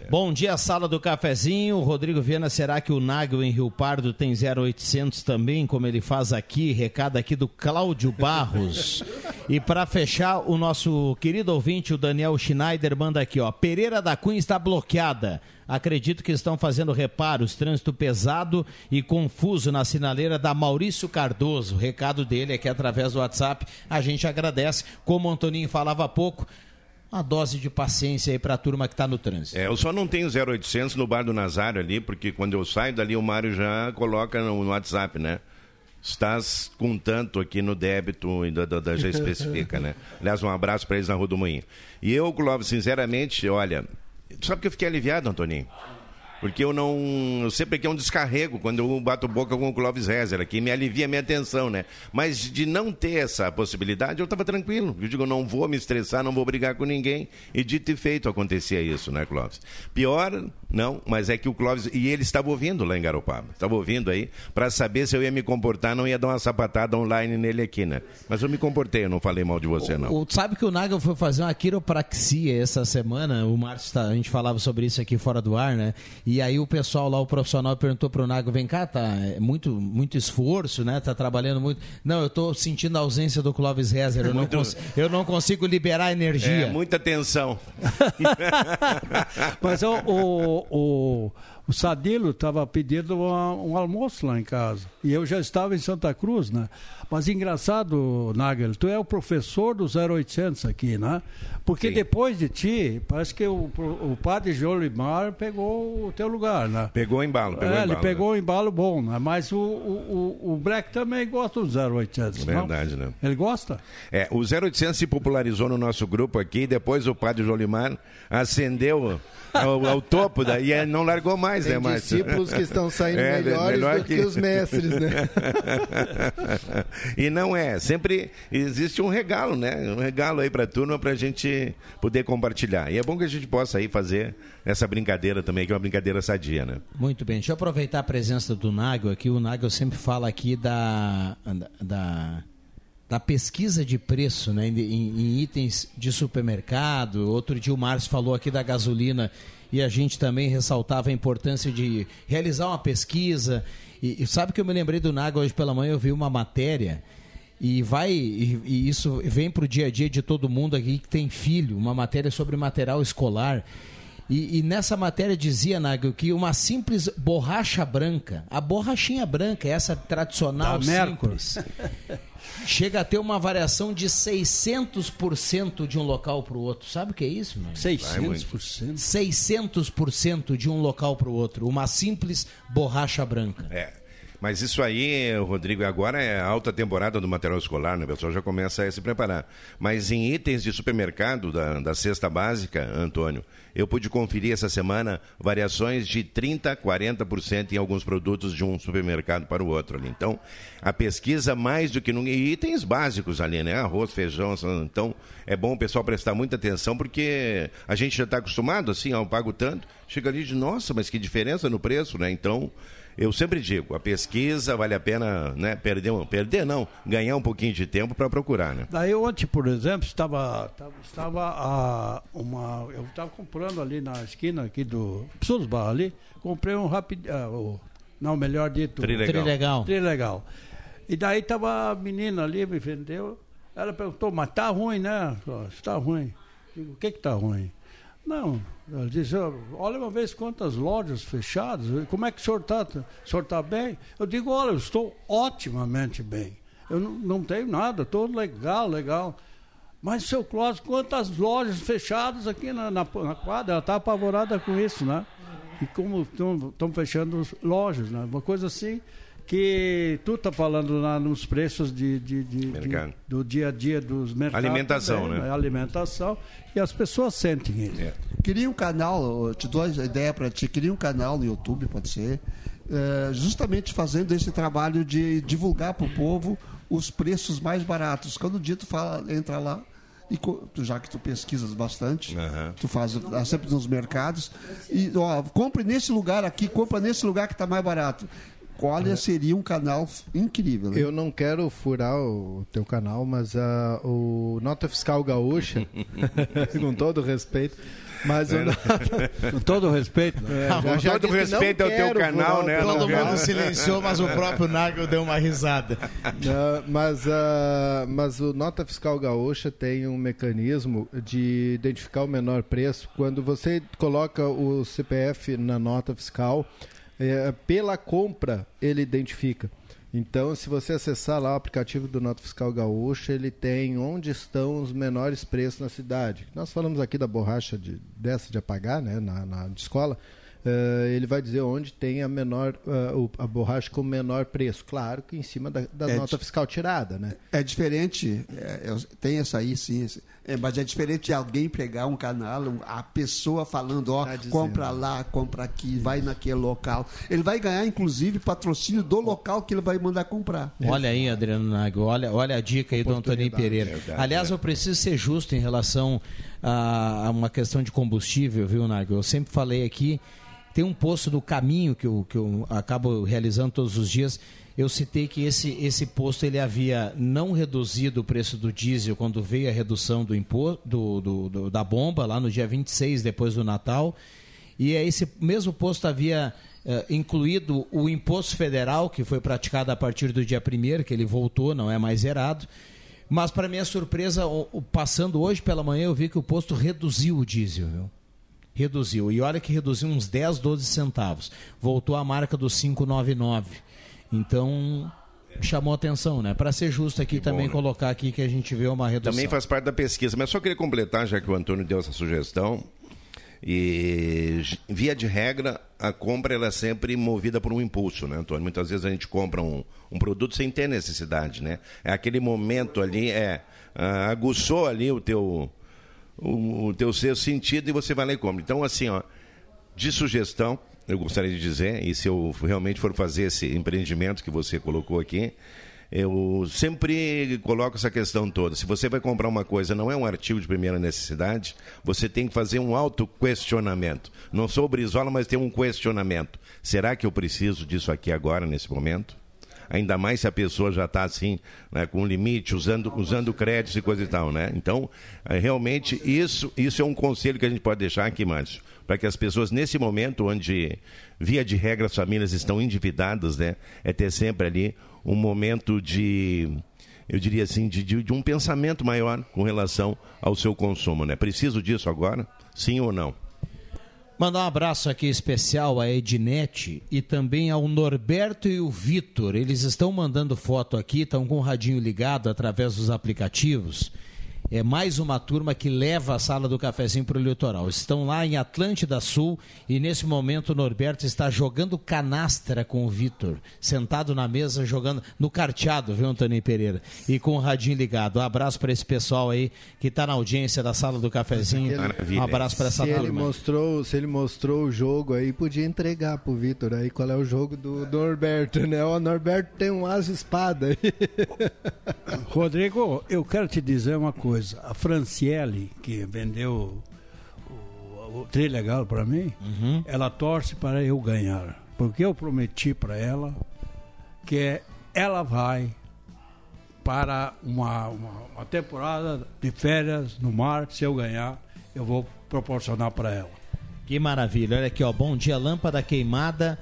Bom dia, sala do cafezinho. Rodrigo Viana, será que o Nagel em Rio Pardo tem 0800 também, como ele faz aqui? Recado aqui do Cláudio Barros. e para fechar, o nosso querido ouvinte, o Daniel Schneider, manda aqui, ó. Pereira da Cunha está bloqueada. Acredito que estão fazendo reparos, trânsito pesado e confuso na sinaleira da Maurício Cardoso. Recado dele aqui através do WhatsApp. A gente agradece. Como o Antoninho falava há pouco, uma dose de paciência aí para a turma que está no trânsito. É, eu só não tenho 0800 no bar do Nazário ali, porque quando eu saio dali o Mário já coloca no, no WhatsApp, né? Estás com tanto aqui no débito, e da, da- da- já especifica, né? Aliás, um abraço para eles na Rua do Moinho. E eu, Clóvis, sinceramente, olha, sabe que eu fiquei aliviado, Antoninho? Porque eu não. Eu sempre aqui é um descarrego quando eu bato boca com o Clóvis Rezer aqui, me alivia a minha atenção, né? Mas de não ter essa possibilidade, eu estava tranquilo. Eu digo, não vou me estressar, não vou brigar com ninguém. E dito e feito acontecia isso, né, Clóvis? Pior, não, mas é que o Clóvis. E ele estava ouvindo lá em Garopaba. Estava ouvindo aí, para saber se eu ia me comportar, não ia dar uma sapatada online nele aqui, né? Mas eu me comportei, eu não falei mal de você, não. O- sabe que o Nagel foi fazer uma quiropraxia essa semana? O Márcio, tá- a gente falava sobre isso aqui fora do ar, né? Aí o pessoal lá, o profissional, perguntou pro Nago, vem cá, tá é muito, muito esforço, né? Tá trabalhando muito. Não, eu tô sentindo a ausência do Clóvis Rezer. Eu, Muito- não, cons- eu não consigo liberar energia. É, muita tensão. Mas o, o, o, o Sadilo estava pedindo um, um almoço lá em casa. E eu já estava em Santa Cruz, né? Mas engraçado, Nagel, tu é o professor do 0800 aqui, né? Porque depois de ti, parece que o, o padre Jolimar pegou o teu lugar, né? Pegou o embalo, pegou é, o ele embalo. pegou o embalo bom, né? Mas o, o, o, Breck também gosta do 0800, não? Verdade, né? Ele gosta? É, o 0800 se popularizou no nosso grupo aqui, depois o padre Jolimar ascendeu ao, ao topo, daí e não largou mais, Tem né, Márcio? discípulos que estão saindo É, melhores melhor do que... os mestres, né? e não é, sempre existe um regalo, né? Um regalo aí pra turma pra gente poder compartilhar. E é bom que a gente possa aí fazer essa brincadeira também, que é uma brincadeira sadia, né? Muito bem, deixa eu aproveitar a presença do Nagel aqui. O Nagel sempre fala aqui da, da, da pesquisa de preço né, em, em itens de supermercado. Outro dia o Márcio falou aqui da gasolina e a gente também ressaltava a importância de realizar uma pesquisa. E, e sabe que eu me lembrei do Nagel hoje pela manhã, eu vi uma matéria e vai e, e isso vem para o dia a dia de todo mundo aqui que tem filho, uma matéria sobre material escolar. E, e nessa matéria dizia, Nagel, que uma simples borracha branca, a borrachinha branca, essa tradicional Da simples, chega a ter uma variação de 600% de um local para o outro. Sabe o que é isso, mano? 600%? 600% de um local para o outro. Uma simples borracha branca. É. Mas isso aí, Rodrigo, agora é alta temporada do material escolar, né? O pessoal já começa a se preparar. Mas em itens de supermercado da, da cesta básica, Antônio, eu pude conferir essa semana variações de 30%, 40% em alguns produtos de um supermercado para o outro ali. Então, a pesquisa mais do que nunca. E itens básicos ali, né? Arroz, feijão. Então, é bom o pessoal prestar muita atenção, porque a gente já está acostumado, assim, ao pago tanto. Chega ali de, nossa, mas que diferença no preço, né? Então. Eu sempre digo, a pesquisa vale a pena, né, perder, perder não, ganhar um pouquinho de tempo para procurar, né? Daí ontem, por exemplo, estava, estava, estava a, uma. Eu estava comprando ali na esquina aqui do Psos Bar ali, comprei um rápido. não, melhor dito. Trilegal. Trilegal. Trilegal. E daí estava a menina ali, me vendeu. Ela perguntou, mas tá ruim, né? Está ruim. Digo, o que que tá ruim? Não, ela disse, "Ó, olha uma vez quantas lojas fechadas, como é que o senhor está? O senhor está bem? Eu digo, olha, eu estou otimamente bem. Eu não, tenho nada, estou legal, legal. Mas, seu Clóvis, quantas lojas fechadas aqui na, na, na quadra? Ela está apavorada com isso, né? E como estão fechando as lojas, né? Uma coisa assim que tu tá falando lá nos preços de, de, de- de- do dia a dia dos mercados. Alimentação, também, né? Alimentação. E as pessoas sentem isso. Queria um canal, eu te dou a ideia para ti, queria um canal no YouTube, pode ser, eh, justamente fazendo esse trabalho de divulgar para o povo os preços mais baratos. Quando o dia tu fala, entra lá, e já que tu pesquisas bastante, tu faz ah, sempre nos mercados, e ó, compre nesse lugar aqui, compra nesse lugar que está mais barato. Olha, seria um canal incrível. né? Eu não quero furar o teu canal, mas ah, o Nota Fiscal Gaúcha, com todo respeito, mas o É. Nota... Com todo respeito. É, Com já- todo não respeito ao teu canal, né? Todo Não mundo silenciou, mas o próprio Nagel deu uma risada. Não, mas, ah, mas o Nota Fiscal Gaúcha tem um mecanismo de identificar o menor preço. Quando você coloca o CPF na nota fiscal, eh, pela compra ele identifica. Então, se você acessar lá o aplicativo do Nota Fiscal Gaúcha, ele tem onde estão os menores preços na cidade. Nós falamos aqui da borracha de, dessa de apagar, né, na, na de escola. Eh, ele vai dizer onde tem a menor o- a borracha com o menor preço. Claro que em cima da, da É nota fiscal tirada, né? É diferente, é, eu- tem essa aí sim, esse- é, mas é diferente de alguém pegar um canal, a pessoa falando, ó, Tá compra lá, compra aqui, vai naquele local. Ele vai ganhar, inclusive, patrocínio do local que ele vai mandar comprar. Olha aí, Adriano Nagel, olha, olha a dica aí do Antônio Pereira. Verdade, Aliás, eu preciso ser justo em relação a, a uma questão de combustível, viu, Nagel? Eu sempre falei aqui, tem um posto do caminho que eu, que eu acabo realizando todos os dias. Eu citei que esse, esse posto ele havia não reduzido o preço do diesel quando veio a redução do imposto do, do- do- da bomba, lá no dia 26, depois do Natal. E é esse mesmo posto havia eh, incluído o imposto federal, que foi praticado a partir do dia 1 que ele voltou, não é mais zerado. Mas, para minha surpresa, passando hoje pela manhã, eu vi que o posto reduziu o diesel. Viu? Reduziu. E olha que reduziu uns 10, 12 centavos. Voltou à marca dos 5,99. Então, chamou atenção, né? Para ser justo aqui também né? colocar aqui que a gente vê uma redução. Também faz parte da pesquisa, mas só queria completar, já que o Antônio deu essa sugestão. E via de regra, a compra ela é sempre movida por um impulso, né, Antônio? Muitas vezes a gente compra um, um produto sem ter necessidade, né? É aquele momento ali, é ah, aguçou ali o teu o, o teu sexto sentido e você vai lá e compra. Então, assim, ó, de sugestão, eu gostaria de dizer, e se eu realmente for fazer esse empreendimento que você colocou aqui, eu sempre coloco essa questão toda. Se você vai comprar uma coisa, não é um artigo de primeira necessidade, você tem que fazer um auto-questionamento. Não sou brisola, mas tem um questionamento. Será que eu preciso disso aqui agora, nesse momento? Ainda mais se a pessoa já está assim, né, com limite, usando, usando créditos e coisa e tal, né? Então, eh, realmente, isso, isso é um conselho que a gente pode deixar aqui, Márcio, para que as pessoas, nesse momento onde, via de regra, as famílias estão endividadas, né? É ter sempre ali um momento de, eu diria assim, de, de, de um pensamento maior com relação ao seu consumo, né? Preciso disso agora? Sim ou não? Mandar um abraço aqui especial à Ednete e também ao Norberto e o Vitor. Eles estão mandando foto aqui, estão com o radinho ligado através dos aplicativos. É mais uma turma que leva a sala do cafezinho para o litoral. Estão lá em Atlântida Sul e nesse momento o Norberto está jogando canastra com o Vitor, sentado na mesa jogando no carteado, viu, Antônio Pereira? E com o radinho ligado. Um abraço para esse pessoal aí que está na audiência da sala do cafezinho. Um abraço para essa se ele turma. mostrou Se ele mostrou o jogo aí, podia entregar pro Vitor aí qual é o jogo do, do Norberto, né? O Norberto tem um as espada aí. Rodrigo, eu quero te dizer uma coisa. A Franciele, que vendeu o, o Trilegal para mim, ela torce para eu ganhar. Porque eu prometi para ela que ela vai para uma, uma, uma temporada de férias no mar. Se eu ganhar, eu vou proporcionar para ela. Que maravilha. Olha aqui, ó. Bom dia, lâmpada queimada.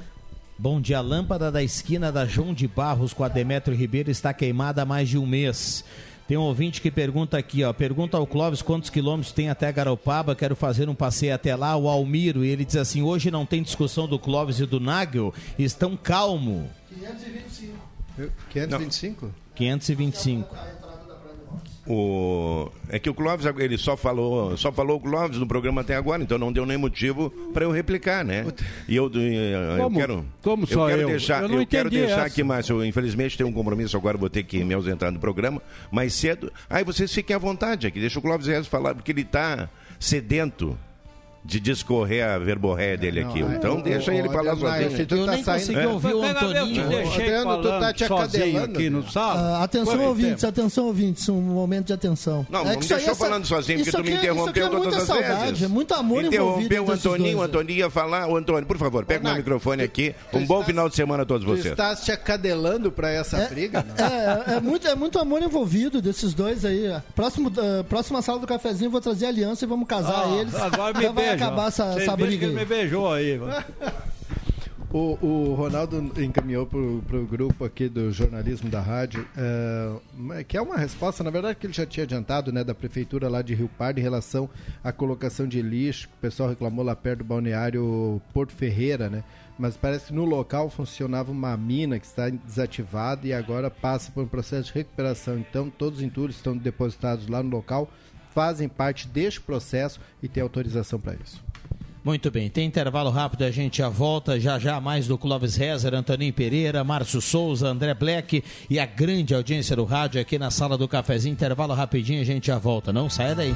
Bom dia, lâmpada da esquina da João de Barros com a Demetrio Ribeiro está queimada há mais de um mês. Tem um ouvinte que pergunta aqui, ó. Pergunta ao Clóvis quantos quilômetros tem até Garopaba. Quero fazer um passeio até lá. O Almiro, e ele diz assim: hoje não tem discussão do Clóvis e do Nagel. Estão calmo. 525. 525? 525. O... É que o Clóvis, ele só falou, só falou o Clóvis no programa até agora, então não deu nem motivo para eu replicar, né? E eu, eu Como? quero, Como eu só quero eu? deixar, Eu não quero deixar essa. aqui, Márcio, infelizmente tenho um compromisso agora, vou ter que me ausentar do programa, mais cedo. Aí vocês fiquem à vontade aqui, deixa o Clóvis Reis falar, porque ele está sedento de discorrer a verborréia dele aqui. Então deixa ele falar sozinho. Tu tá saindo... É. Adriano, tu tá te acadelando. aqui no sábado. Ah, atenção, Quanto ouvintes, tempo? atenção, ouvintes, um momento de atenção. Não, É não aí deixou é falando sozinho, porque tu me é- interrompeu é todas muita as saudade, vezes. É muito amor envolvido Interrompeu o Antoninho, o dois. Antoninho ia falar. O Antônio, por favor, pega meu microfone aqui. Um bom final de semana a todos Tu vocês. estás te acadelando pra essa briga? não? É, é, muito, é muito amor envolvido desses dois aí. Próximo, eh, próxima sala do cafezinho, eu vou trazer a aliança e vamos casar Ah, eles. Agora me beija. Acabar essa, essa briga ele me beijou aí. mano. O, o Ronaldo encaminhou pro, pro grupo aqui do jornalismo da rádio, é, que é uma resposta, na verdade, que ele já tinha adiantado, né, da prefeitura lá de Rio Pardo em relação à colocação de lixo, que o pessoal reclamou lá perto do balneário Porto Ferreira, né? Mas parece que no local funcionava uma mina que está desativada e agora passa por um processo de recuperação. Então, todos os entulhos estão depositados lá no local, fazem parte deste processo e tem autorização para isso. Muito bem, tem intervalo rápido, a gente já volta já já mais do Clóvis Rezer, Antoninho Pereira, Márcio Souza, André Black e a grande audiência do rádio aqui na sala do cafezinho. Intervalo rapidinho, a gente já volta, não saia daí.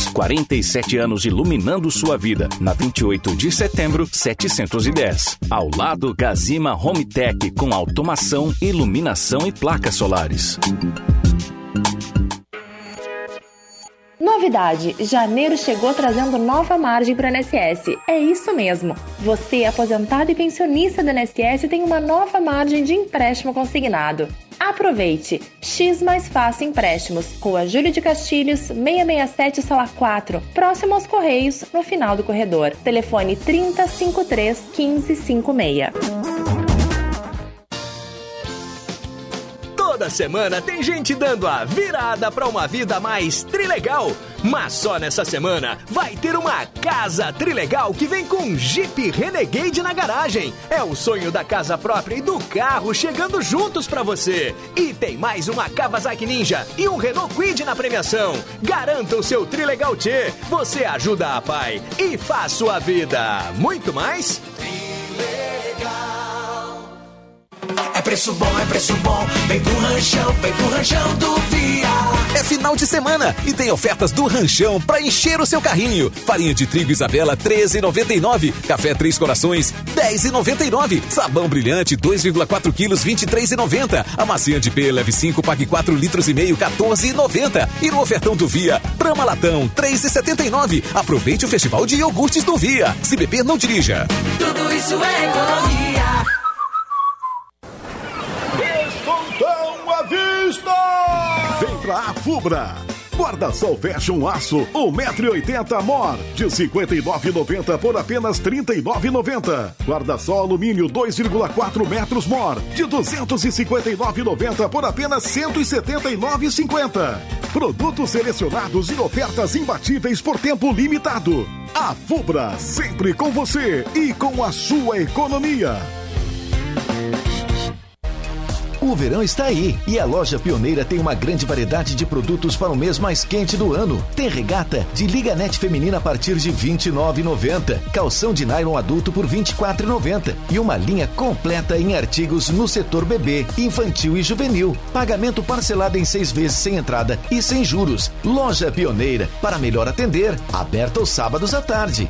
47 anos iluminando sua vida. Na 28 de setembro, 710. Ao lado, Gazima Home Tech com automação, iluminação e placas solares. Novidade: janeiro chegou trazendo nova margem para o INSS. É isso mesmo. Você, aposentado e pensionista do INSS, tem uma nova margem de empréstimo consignado. Aproveite! X mais fácil empréstimos, Rua Júlio de Castilhos, 667 Sala 4, próximo aos Correios, no final do corredor. Telefone 3053 1556. Toda semana tem gente dando a virada para uma vida mais trilegal. Mas só nessa semana vai ter uma casa trilegal que vem com Jeep Renegade na garagem. É o sonho da casa própria e do carro chegando juntos para você. E tem mais uma Kawasaki Ninja e um Renault Kwid na premiação. Garanta o seu Trilegal T. Você ajuda a pai e faz sua vida muito mais. É preço bom, é preço bom. Vem pro ranchão, vem pro ranchão do Via. É final de semana e tem ofertas do Ranchão para encher o seu carrinho. Farinha de trigo Isabela 13,99. Café Três Corações 10,99. Sabão brilhante 2,4 quilos 23,90. A macia de P leve 5 pague 4 litros e meio 14,90. E no ofertão do Via, Brama Latão 3,79. Aproveite o festival de iogurtes do Via. Se beber, não dirija. Tudo isso é economia. Pra Afubra! Guarda-sol Fashion Aço, 1,80m Mor, de R$ 59,90 por apenas R$ 39,90. Guarda-sol Alumínio 2,4 metros Mor, de R$ 259,90 por apenas R$ 179,50. Produtos selecionados e ofertas imbatíveis por tempo limitado. A Fubra, sempre com você e com a sua economia. O verão está aí e a loja Pioneira tem uma grande variedade de produtos para o mês mais quente do ano. Tem regata de Liga Net feminina a partir de R$ 29,90, calção de nylon adulto por R$ 24,90 e uma linha completa em artigos no setor bebê, infantil e juvenil. Pagamento parcelado em seis vezes sem entrada e sem juros. Loja Pioneira, para melhor atender, aberta aos sábados à tarde.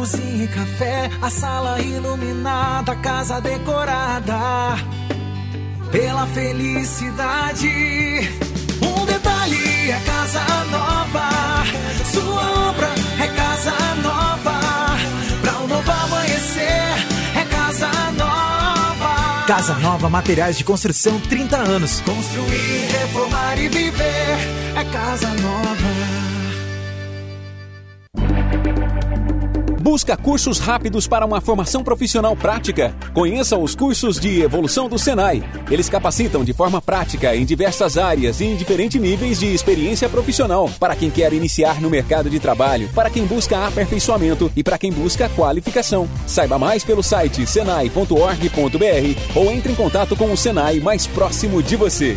cozinha e café, a sala iluminada, a casa decorada pela felicidade. Um detalhe é casa nova, sua obra é casa nova. Pra um novo amanhecer, é casa nova. Casa Nova Materiais de Construção 30 anos. Construir, reformar e viver, é casa nova. Busca cursos rápidos para uma formação profissional prática? Conheça os cursos de evolução do Senai. Eles capacitam de forma prática em diversas áreas e em diferentes níveis de experiência profissional para quem quer iniciar no mercado de trabalho, para quem busca aperfeiçoamento e para quem busca qualificação. Saiba mais pelo site senai.org.br ou entre em contato com o Senai mais próximo de você.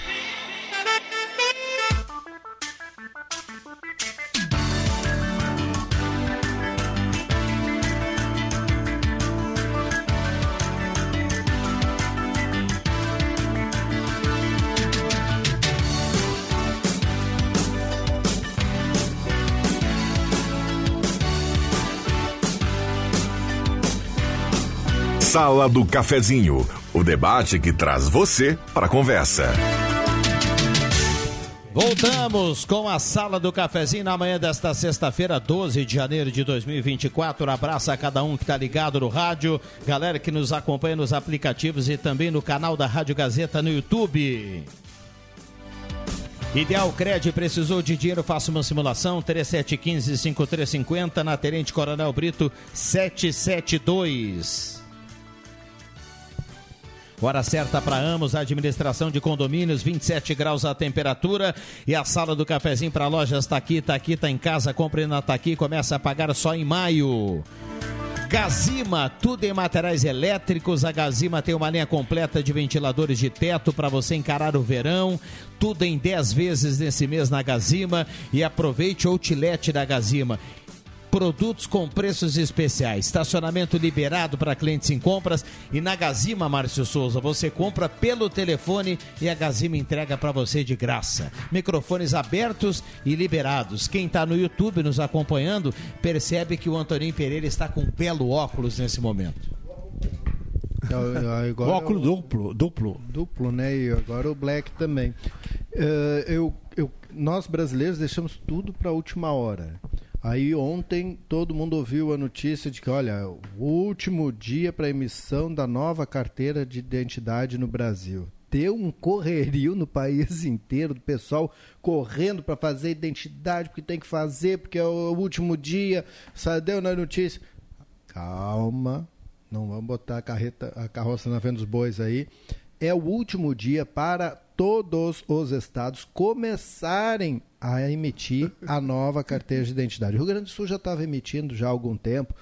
Sala do Cafezinho, O debate que traz você para a conversa. Voltamos com a Sala do Cafezinho na manhã desta sexta-feira, 12 de janeiro de 2024. Abraço a cada um que está ligado no rádio, galera que nos acompanha nos aplicativos e também no canal da Rádio Gazeta no YouTube. Ideal Cred precisou de dinheiro, faça uma simulação, 3715-5350 na Tenente Coronel Brito 772. Hora certa para Amos, administração de condomínios, 27 graus a temperatura. E a sala do cafezinho para lojas tá aqui, tá aqui, tá em casa, compre na Tá aqui, começa a pagar só em maio. Gazima, tudo em materiais elétricos. A Gazima tem uma linha completa de ventiladores de teto para você encarar o verão. Tudo em 10 vezes nesse mês na Gazima. E aproveite o outlet da Gazima produtos com preços especiais. Estacionamento liberado para clientes em compras. E na Gazima, Márcio Souza, você compra pelo telefone e a Gazima entrega para você de graça. Microfones abertos e liberados. Quem está no YouTube nos acompanhando percebe que o Antoninho Pereira está com um belo óculos nesse momento. Agora óculos eu- duplo, duplo. Duplo, né? E agora o Black também. Eh, eu, eu, nós brasileiros deixamos tudo para a última hora. Aí ontem todo mundo ouviu a notícia de que, olha, o último dia para emissão da nova carteira de identidade no Brasil. Deu um correrio no país inteiro, do pessoal correndo para fazer identidade, porque tem que fazer, porque é o último dia, sabe, deu na notícia. Calma, não vamos botar a, carreta, a carroça na frente dos bois aí. É o último dia para todos os estados começarem a emitir a nova carteira de identidade. O Rio Grande do Sul já estava emitindo já há algum tempo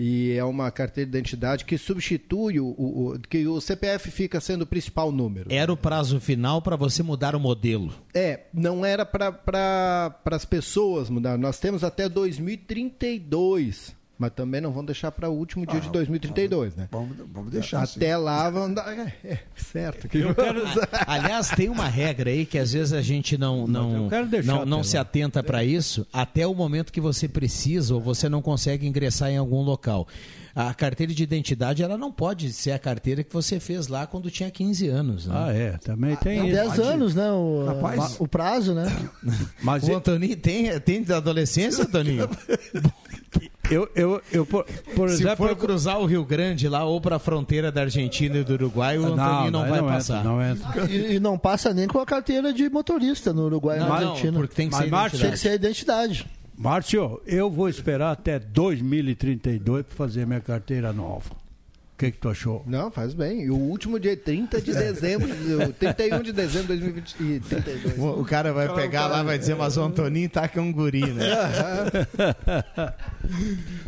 e é uma carteira de identidade que substitui o, o- o- que o CPF fica sendo o principal número. Era o prazo final para você mudar o modelo. É, não era para pra, as pessoas mudar. Nós temos até 2032, mas também não vamos deixar para o último dia de 2032, né? Vamos, vamos deixar. Até lá vamos dar. É, é, certo. Que Eu quero- aliás, tem uma regra aí que às vezes a gente não não não, não se atenta para isso até o momento que você precisa ou você não consegue ingressar em algum local. A carteira de identidade ela não pode ser a carteira que você fez lá quando tinha 15 anos. Né? Ah, é, também tem Tem isso. 10 anos, né? O, Rapaz. o prazo, né? Mas o Antoninho tem, tem da adolescência, Antoninho? eu, eu, eu, por, por Se exemplo, for cruzar o Rio Grande lá ou para a fronteira da Argentina e do Uruguai, o Não, Antoninho não, não, vai não entra, passar. não entra. E, e não passa nem com a carteira de motorista no Uruguai e Não, na não, Argentina. porque tem que Mas, ser Márcio, Tem que ser a identidade. Márcio, eu vou esperar até 2032 para fazer minha carteira nova. O que, que tu achou? Não, faz bem. E o último dia é 30 de dezembro, o 31 de dezembro de 2032. O, o cara vai pegar lá e vai dizer, mas o Antoninho tá com um guri, né?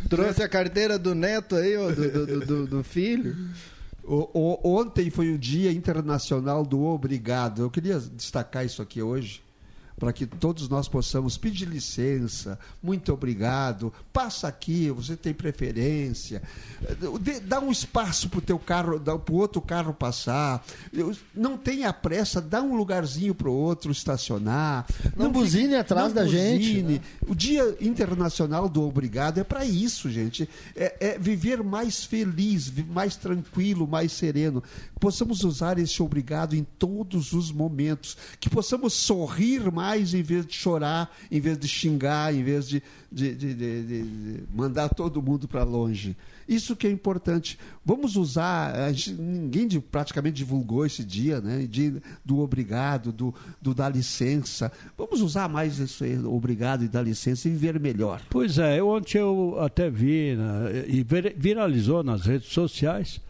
Trouxe a carteira do neto aí, ó, do, do, do- do filho. O- o- ontem foi o Dia Internacional do Obrigado. Eu queria destacar isso aqui hoje, para que todos nós possamos pedir licença, muito obrigado, passa aqui, você tem preferência, dá um espaço para o teu carro, para o outro carro passar, não tenha pressa, dá um lugarzinho para o outro estacionar. Não buzine fique- atrás não da gente, buzine. né? O Dia Internacional do Obrigado é para isso, gente. É, é viver mais feliz, mais tranquilo, mais sereno. Possamos usar esse obrigado em todos os momentos. Que possamos sorrir mais em vez de chorar, em vez de xingar, em vez de, de- de- de- mandar todo mundo para longe. Isso que é importante. Vamos usar. gente- ninguém praticamente divulgou esse dia, né? Do obrigado, do, do dar licença. Vamos usar mais esse obrigado e dar licença e viver melhor. Pois é, eu, ontem eu até vi né, e vir- viralizou nas redes sociais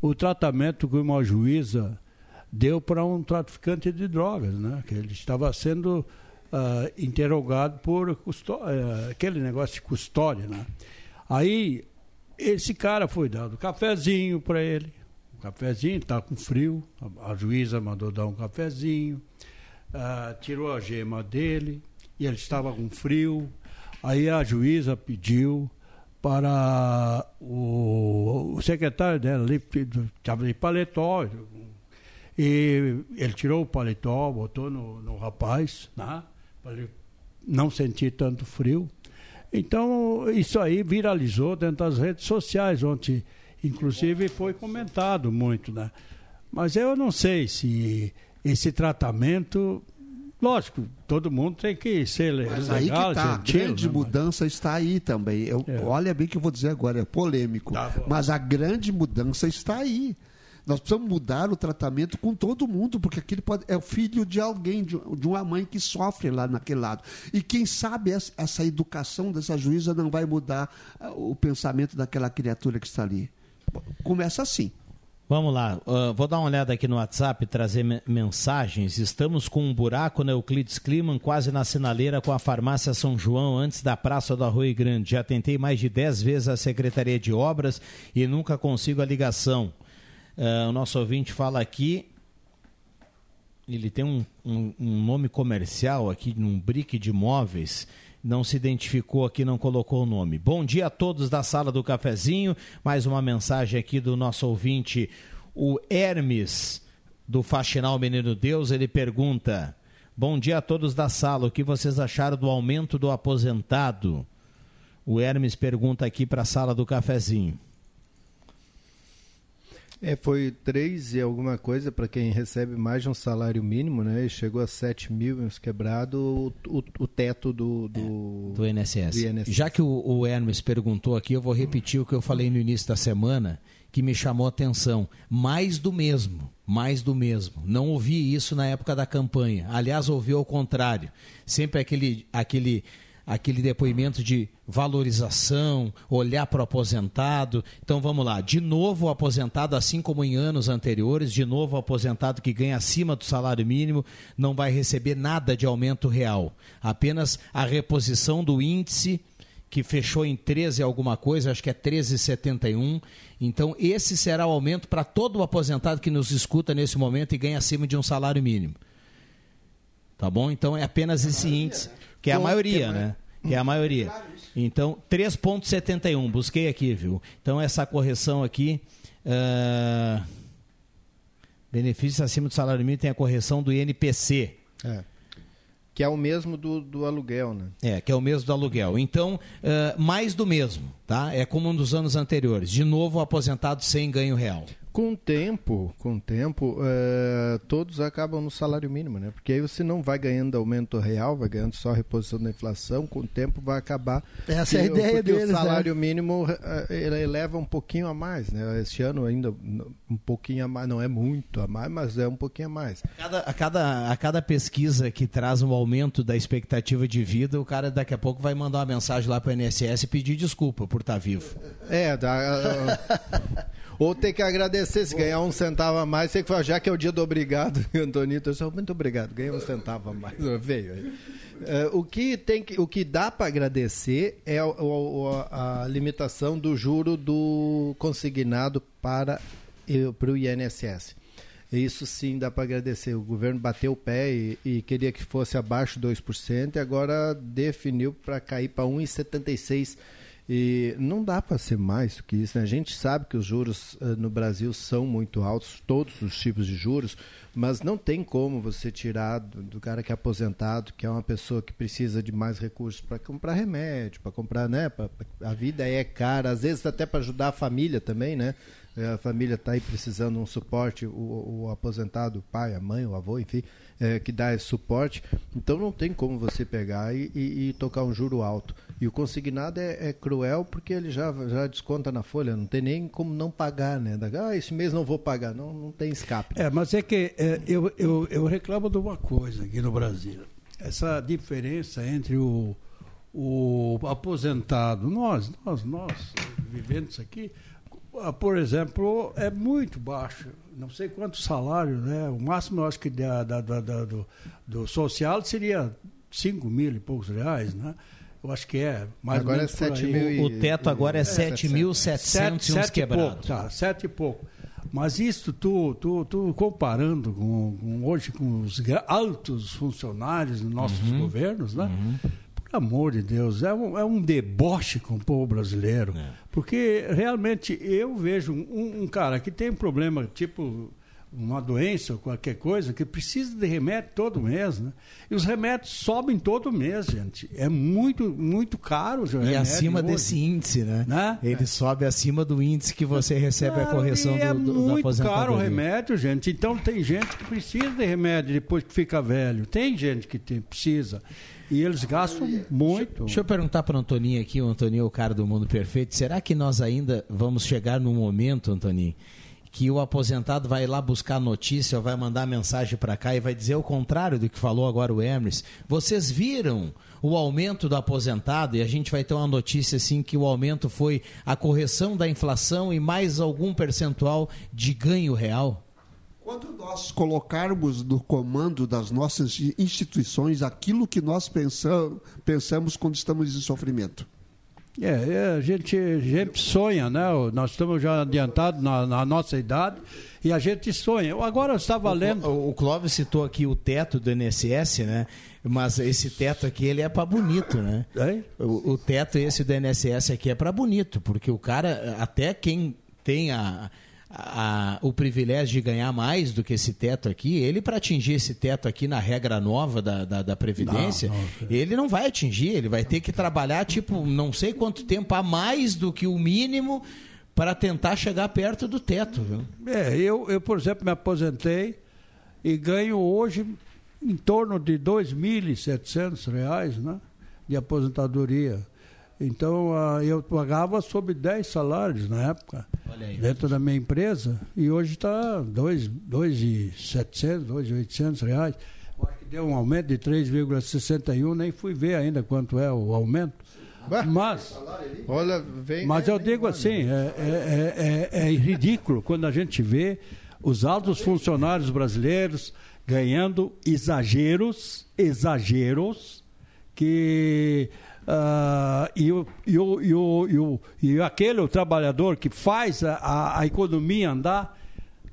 o tratamento que uma juíza deu para um traficante de drogas, né? Que ele estava sendo ah, interrogado por eh, aquele negócio de custódia, né? Aí esse cara foi dado um cafezinho para ele, um cafezinho, está com frio, a, a juíza mandou dar um cafezinho, ah, tirou a gema dele e ele estava com frio. Aí a juíza pediu para o, o secretário dela ali, estava de paletó, e ele tirou o paletó, botou no, no rapaz, né, para ele não sentir tanto frio. Então, isso aí viralizou dentro das redes sociais, onde, inclusive, foi comentado muito, né? Mas eu não sei se esse tratamento. Lógico, todo mundo tem que ser Mas legal, aí que tá, a gentil, grande né? mudança está aí também. Eu, Olha bem o que eu vou dizer agora, é polêmico. mas a grande mudança está aí. Nós precisamos mudar o tratamento com todo mundo, porque aquele pode, é o filho de alguém, de, de uma mãe que sofre lá naquele lado. E quem sabe essa, essa educação dessa juíza não vai mudar ah, o pensamento daquela criatura que está ali. Começa assim. Vamos lá, uh, vou dar uma olhada aqui no WhatsApp, trazer me- mensagens. Estamos com um buraco na Euclides Kliman, quase na sinaleira com a farmácia São João, antes da Praça do Arroio Grande. Já tentei mais de 10 vezes a Secretaria de Obras e nunca consigo a ligação. Uh, o nosso ouvinte fala aqui, ele tem um, um- um nome comercial aqui, num brick de imóveis, não se identificou aqui, não colocou o nome. Bom dia a todos da sala do cafezinho, mais uma mensagem aqui do nosso ouvinte, o Hermes, do Faxinal Menino Deus, ele pergunta, bom dia a todos da sala, o que vocês acharam do aumento do aposentado? O Hermes pergunta aqui para a sala do cafezinho. É, foi três e alguma coisa para quem recebe mais de um salário mínimo, né? E chegou a 7 mil uns quebrado o, o, o teto do, do, do INSS. do INSS. Já que o, o Hermes perguntou aqui, eu vou repetir o que eu falei no início da semana, que me chamou a atenção. Mais do mesmo, mais do mesmo. Não ouvi isso na época da campanha. Aliás, ouvi ao contrário. Sempre aquele, aquele, aquele depoimento de valorização, olhar para o aposentado. Então vamos lá. De novo o aposentado, assim como em anos anteriores, de novo o aposentado que ganha acima do salário mínimo não vai receber nada de aumento real. Apenas a reposição do índice que fechou em 13 alguma coisa, acho que é 13,71. Então, esse será o aumento para todo o aposentado que nos escuta nesse momento e ganha acima de um salário mínimo. Tá bom? Então, é apenas esse índice, que é a maioria, tem- né? Que é a maioria. Então, 3,71, busquei aqui, viu? Então, essa correção aqui. ah, benefícios acima do salário mínimo tem a correção do INPC. É. Que é o mesmo do, do aluguel, né? É, que é o mesmo do aluguel. Então, eh, mais do mesmo, tá? É como dos anos anteriores. De novo, aposentado sem ganho real. Com o tempo, com o tempo, eh, todos acabam no salário mínimo, né? Porque aí você não vai ganhando aumento real, vai ganhando só reposição da inflação, com o tempo vai acabar. Essa é a ideia porque deles, o né? salário mínimo eh, ele eleva um pouquinho a mais, né? Este ano ainda um pouquinho a mais, não é muito a mais, mas é um pouquinho a mais. Cada- a, cada, a cada pesquisa que traz um aumento da expectativa de vida, o cara daqui a pouco vai mandar uma mensagem lá para o INSS e pedir desculpa por estar vivo. É, dá, ou ter que agradecer, se ganhar um centavo a mais, tem que falar, já que é o dia do obrigado, Antonito, eu sou muito obrigado, ganhei um centavo a mais, veio. É, o, que tem que, o que dá para agradecer é o- o- a limitação do juro do consignado para, para o INSS. Isso sim dá para agradecer. O governo bateu o pé e, e queria que fosse abaixo de 2% e agora definiu para cair para 1,76%. E não dá para ser mais do que isso. Né? A gente sabe que os juros eh, no Brasil são muito altos, todos os tipos de juros, mas não tem como você tirar do, do cara que é aposentado, que é uma pessoa que precisa de mais recursos para comprar remédio, para comprar, né? pra- pra- a vida é cara, às vezes até para ajudar a família também, né? Eh, A família está aí precisando de um suporte, o, o aposentado, o pai, a mãe, o avô, enfim, eh, que dá esse suporte. Então não tem como você pegar e, e- e tocar um juro alto. E o consignado é, é cruel porque ele já, já desconta na folha, não tem nem como não pagar, né? Ah, esse mês não vou pagar, não, não tem escape. É, mas é que é, eu, eu, eu reclamo de uma coisa aqui no Brasil. Essa diferença entre o, o aposentado, nós, nós, nós, vivendo isso aqui, por exemplo, é muito baixo. Não sei quanto salário, né? O máximo, eu acho que da, da- da- da- do, do social seria 5 mil e poucos reais, né? Eu acho que é. Mais Agora ou menos é por 7 aí. mil e- O teto agora é Sete- 7.700 e uns sete e quebrados. pouco, tá, sete e pouco. Mas isso tu, tu, tu comparando com, com hoje com os altos funcionários dos nossos Uhum. governos, né? Por amor de Deus, é um, é um deboche com o povo brasileiro. É. Porque realmente eu vejo um, um cara que tem um problema, tipo uma doença ou qualquer coisa que precisa de remédio todo mês, né? E os remédios sobem todo mês, gente. É muito, muito caro os E acima hoje. desse índice, né? Né? Ele sobe acima do índice que você recebe a correção e é do, do, da muito aposentadoria. caro o remédio, gente. Então tem gente que precisa de remédio depois que fica velho. Tem gente que tem- precisa. E eles gastam muito. Deixa eu perguntar para o Antoninho aqui, o Antoninho é o cara do mundo perfeito. Será que nós ainda vamos chegar num momento, Antoninho, que o aposentado vai lá buscar notícia ou vai mandar mensagem para cá e vai dizer o contrário do que falou agora o Emers? Vocês viram o aumento do aposentado e a gente vai ter uma notícia assim que o aumento foi a correção da inflação e mais algum percentual de ganho real? Quando nós colocarmos no comando das nossas instituições aquilo que nós pensam, pensamos quando estamos em sofrimento. É, é, a, gente, a gente sonha, né? Nós estamos já adiantados na, na nossa idade e a gente sonha. Eu agora estava lendo. O, o Clóvis citou aqui o teto do INSS, né? Mas esse teto aqui ele é para bonito, né? O, o teto esse do INSS aqui é para bonito, porque o cara, até quem tem a, a- o privilégio de ganhar mais do que esse teto aqui, ele para atingir esse teto aqui na regra nova da, da, da Previdência, Não, ele não vai atingir, ele vai ter que trabalhar tipo não sei quanto tempo a mais do que o mínimo para tentar chegar perto do teto, viu? É, eu, eu, por exemplo, me aposentei e ganho hoje em torno de 2.700 reais, né? De aposentadoria. Então, ah, eu pagava sobre 10 salários na época, Olha aí. dentro da minha empresa, e hoje está R$ 2.700, 2.800 reais. Eu acho que deu um aumento de 3,61, nem fui ver ainda quanto é o aumento. Mas, Olha, vem. mas eu digo assim, é, é- é- é ridículo quando a gente vê os altos funcionários brasileiros ganhando exageros, exageros, que ah, e, o, e, o, e, o, e, aquele o trabalhador que faz a, a, economia andar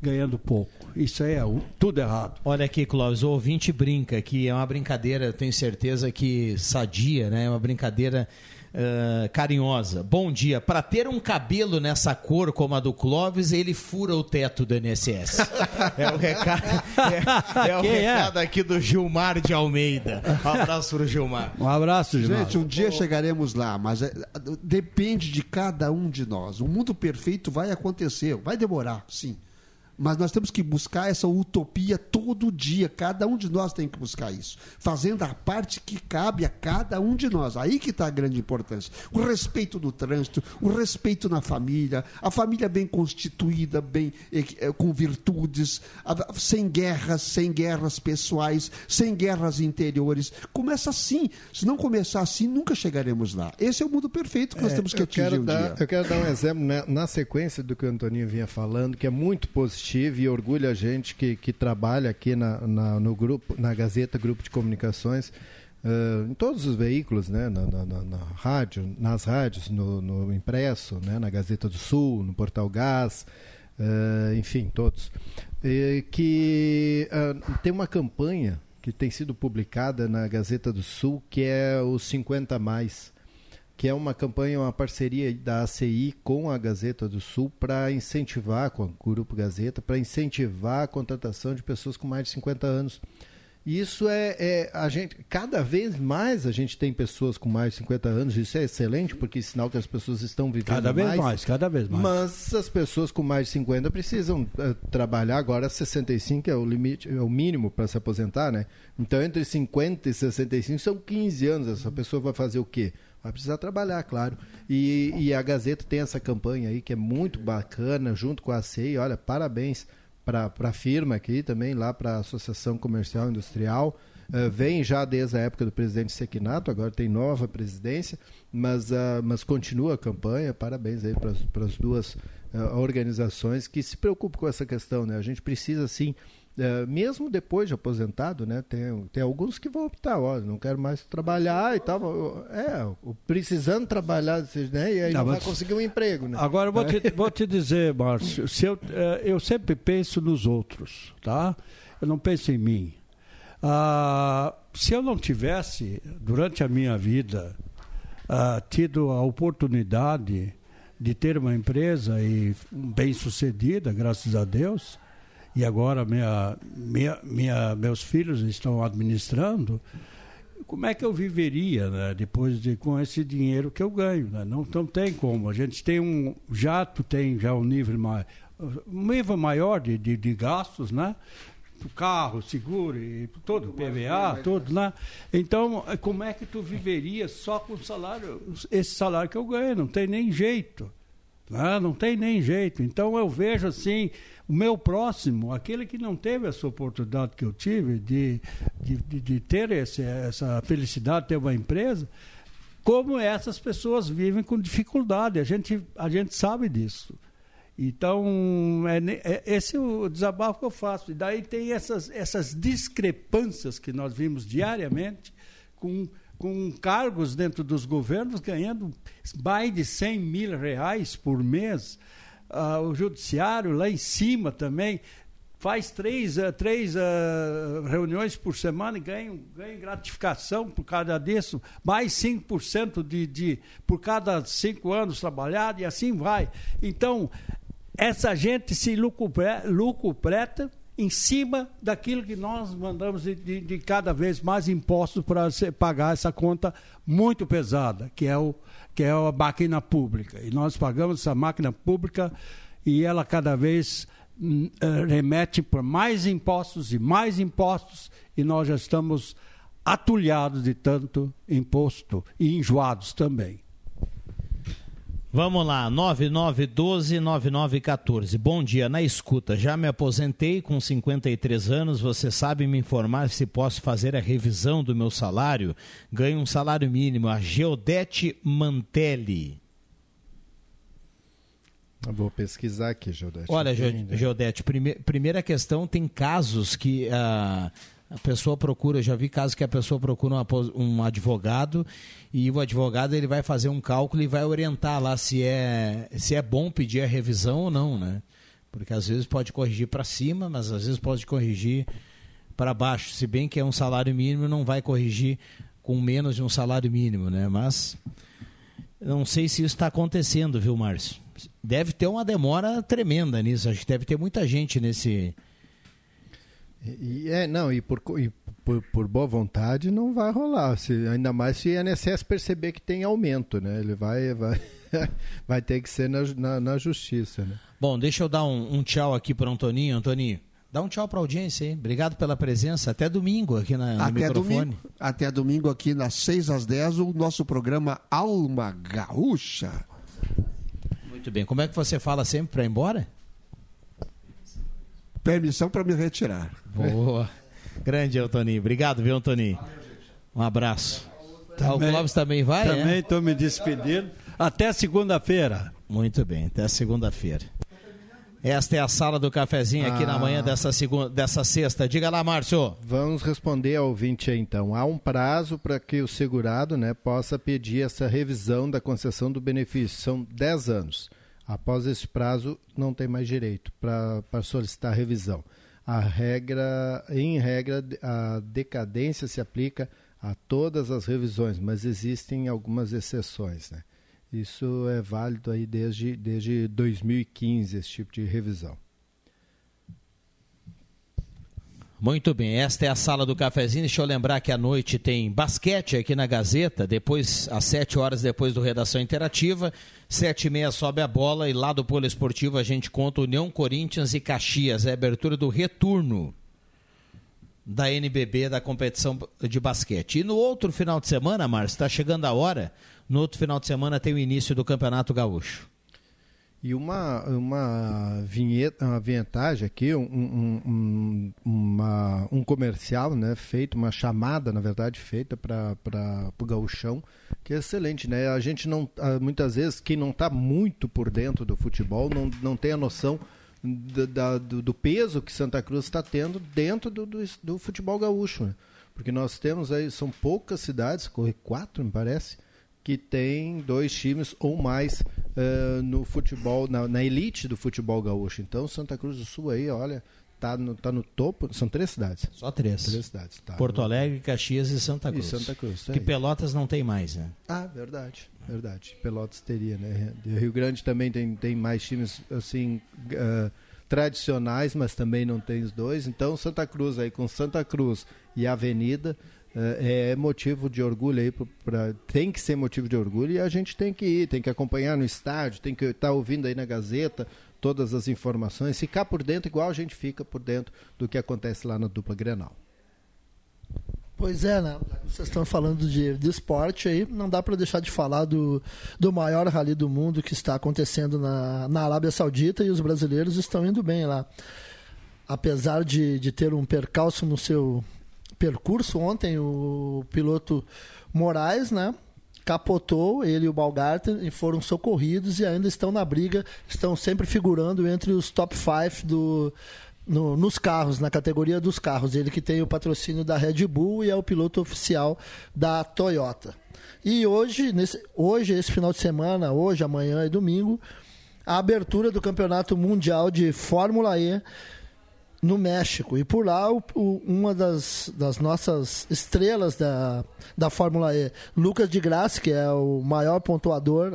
ganhando pouco. Isso aí é tudo errado. Olha aqui, Clóvis, o ouvinte brinca que é uma brincadeira, tenho certeza que sadia, né? É uma brincadeira ah, carinhosa. Bom dia. Para ter um cabelo nessa cor como a do Clóvis, ele fura o teto do INSS. é o recado, é, é o é? recado aqui do Gilmar de Almeida. Um abraço pro Gilmar. Um abraço, Gilmar. Gente, um dia chegaremos lá, mas é, depende de cada um de nós. O mundo perfeito vai acontecer, vai demorar, sim. Mas nós temos que buscar essa utopia todo dia. Cada um de nós tem que buscar isso. Fazendo a parte que cabe a cada um de nós. Aí que está a grande importância. O respeito no trânsito, o respeito na família, a família bem constituída, bem eh, eh, com virtudes, sem guerras, sem guerras pessoais, sem guerras interiores. Começa assim. Se não começar assim, nunca chegaremos lá. Esse é o mundo perfeito que nós É, temos que eu atingir quero um dar, dia. Eu quero dar um exemplo né, na sequência do que o Antoninho vinha falando, que é muito positivo e orgulha a gente que, que trabalha aqui na, na- no grupo, na Gazeta Grupo de Comunicações, eh, em todos os veículos, né, na, na- na- rádio, nas rádios, no, no impresso, né, na Gazeta do Sul, no Portal Gás, eh, enfim, todos. Eh, que ah, tem uma campanha que tem sido publicada na Gazeta do Sul, que é os 50 mais que é uma campanha, uma parceria da ACI com a Gazeta do Sul para incentivar, com o Grupo Gazeta, para incentivar a contratação de pessoas com mais de 50 anos. E Isso é, é a gente cada vez mais a gente tem pessoas com mais de 50 anos, isso é excelente porque é sinal que as pessoas estão vivendo Cada vez mais, cada vez mais. Mas as pessoas com mais de 50 precisam eh, trabalhar agora 65 é o limite, é o mínimo para se aposentar, né? Então entre 50 e 65 são 15 anos, essa pessoa vai fazer o quê? Vai precisar trabalhar, claro. E, e a Gazeta tem essa campanha aí que é muito bacana, junto com a CEI. Olha, parabéns para a firma aqui também, lá para a Associação Comercial Industrial. Eh, vem já desde a época do presidente Sequinato, agora tem nova presidência, mas, ah, mas continua a campanha. Parabéns aí para as duas ah, organizações que se preocupam com essa questão. Né? A gente precisa, sim, eh, mesmo depois de aposentado, né? tem, tem alguns que vão optar, ó, não quero mais trabalhar e tal. É, precisando trabalhar, né? e aí Não, não, vai conseguir um emprego. Né? Agora eu vou te, vou te dizer, Márcio, se eu, eh, eu sempre penso nos outros, tá? Eu não penso em mim. Ah, se eu não tivesse, durante a minha vida, ah, tido a oportunidade de ter uma empresa e bem sucedida, graças a Deus, e agora minha, minha, minha, meus filhos estão administrando, como é que eu viveria né, depois de com esse dinheiro que eu ganho? Né? Não, não tem como. A gente tem um jato, tem já um nível mais um nível maior de, de, de gastos, né? carro, seguro e todo, PVA, tudo, né? Então, como é que tu viveria só com o salário, esse salário que eu ganho? Não tem nem jeito. Né? Não tem nem jeito. Então eu vejo assim, o meu próximo, aquele que não teve essa oportunidade que eu tive de, de, de, de ter esse, essa felicidade de ter uma empresa, como essas pessoas vivem com dificuldade. A gente, a gente sabe disso. Então, é, é, esse é o desabafo que eu faço. E daí tem essas, essas discrepâncias que nós vimos diariamente com, com cargos dentro dos governos ganhando mais de 100 mil reais por mês. Uh, o judiciário lá em cima também faz três, uh, três uh, reuniões por semana e ganha, ganha gratificação por causa disso, mais 5% de, de, por cada cinco anos trabalhado e assim vai. Então, essa gente se lucupreta em cima daquilo que nós mandamos de, de, de cada vez mais impostos para pagar essa conta muito pesada, que é, o, que é a máquina pública. E nós pagamos essa máquina pública e ela cada vez uh, remete por mais impostos e mais impostos e nós já estamos atulhados de tanto imposto e enjoados também. Vamos lá, 9912-9914. Bom dia, na escuta. Já me aposentei com 53 anos. Você sabe me informar se posso fazer a revisão do meu salário? Ganho um salário mínimo. A Geodete Mantelli. Eu vou pesquisar aqui, Geodete. Olha, Geodete, prime primeira questão: tem casos que. Uh, a pessoa procura, já vi casos que a pessoa procura um, um, advogado e o advogado ele vai fazer um cálculo e vai orientar lá se é, se é bom pedir a revisão ou não, né? Porque às vezes pode corrigir para cima, mas às vezes pode corrigir para baixo. Se bem que é um salário mínimo, não vai corrigir com menos de um salário mínimo, né? Mas não sei se isso está acontecendo, viu, Márcio? Deve ter uma demora tremenda nisso. Acho que deve ter muita gente nesse e, é, não, e, por, e por, por, boa vontade não vai rolar. Se, ainda mais se a INSS perceber que tem aumento, né? Ele vai, vai, vai ter que ser na, na, na justiça, né? Bom, deixa eu dar um, um tchau aqui para o Antoninho. Antoninho, dá um tchau para a audiência aí. Obrigado pela presença. Até domingo aqui na, no até microfone. Domingo, até domingo aqui nas 6 às 10, o nosso programa Alma Gaúcha. Muito bem. Como é que você fala sempre para ir embora? Permissão para me retirar. Boa. Grande, Antoninho. Obrigado, viu, Antoninho? Um abraço. Também, o Clóvis também vai? Também estou é? me despedindo. Até segunda-feira. Muito bem, até segunda-feira. Esta é a sala do cafezinho aqui ah. na manhã dessa, segunda, dessa sexta. Diga lá, Márcio. Vamos responder ao ouvinte aí, então. Há um prazo para que o segurado né, possa pedir essa revisão da concessão do benefício. São 10 anos. Após esse prazo, não tem mais direito para solicitar revisão. A regra, em regra, a decadência se aplica a todas as revisões, mas existem algumas exceções. Né? Isso é válido aí desde, desde 2015, esse tipo de revisão. Muito bem, esta é a sala do cafezinho. Deixa eu lembrar que à noite tem basquete aqui na Gazeta, depois, às sete horas depois do Redação Interativa. Sete e meia sobe a bola e lá do Polo Esportivo a gente conta União Corinthians e Caxias. É a abertura do retorno da NBB, da competição de basquete. E no outro final de semana, Márcio, está chegando a hora, no outro final de semana tem o início do Campeonato Gaúcho. E uma, uma, vinheta, uma vinhetagem aqui, um, um, um, uma, um comercial né, feito, uma chamada, na verdade, feita para o gauchão, que é excelente. Né? A gente não, muitas vezes, quem não está muito por dentro do futebol, não, não tem a noção do, da, do, do peso que Santa Cruz está tendo dentro do, do, do futebol gaúcho. Né? Porque nós temos aí, são poucas cidades, quatro, me parece, que tem dois times ou mais uh, no futebol, na, na, elite do futebol gaúcho. Então, Santa Cruz do Sul aí, olha, tá no, tá no topo. São três cidades. Só três. Três cidades. Tá. Porto Alegre, Caxias e Santa Cruz. E Santa Cruz. Que Pelotas não tem mais, né? Ah, verdade. Verdade. Pelotas teria, né? Rio Grande também tem, tem mais times, assim, uh, tradicionais, mas também não tem os dois. Então, Santa Cruz aí com Santa Cruz e Avenida é, é motivo de orgulho aí, pra, tem que ser motivo de orgulho e a gente tem que ir, tem que acompanhar no estádio, tem que estar tá ouvindo aí na Gazeta todas as informações, ficar por dentro igual a gente fica por dentro do que acontece lá na dupla Grenal. Pois é, né? Vocês estão falando de, de esporte aí, não dá para deixar de falar do, do maior rally do mundo que está acontecendo na, na Arábia Saudita e os brasileiros estão indo bem lá. Apesar de, de ter um percalço no seu percurso ontem, o piloto Moraes, né? Capotou, ele e o Balgarten, e foram socorridos e ainda estão na briga, estão sempre figurando entre os top 5 do, no, nos carros, na categoria dos carros. Ele que tem o patrocínio da Red Bull e é o piloto oficial da Toyota. E hoje, nesse, hoje, esse final de semana, hoje, amanhã e domingo, a abertura do Campeonato Mundial de Fórmula E no México. E por lá, o, o, uma das, das nossas estrelas da, da Fórmula E, Lucas de Graça, que é o maior pontuador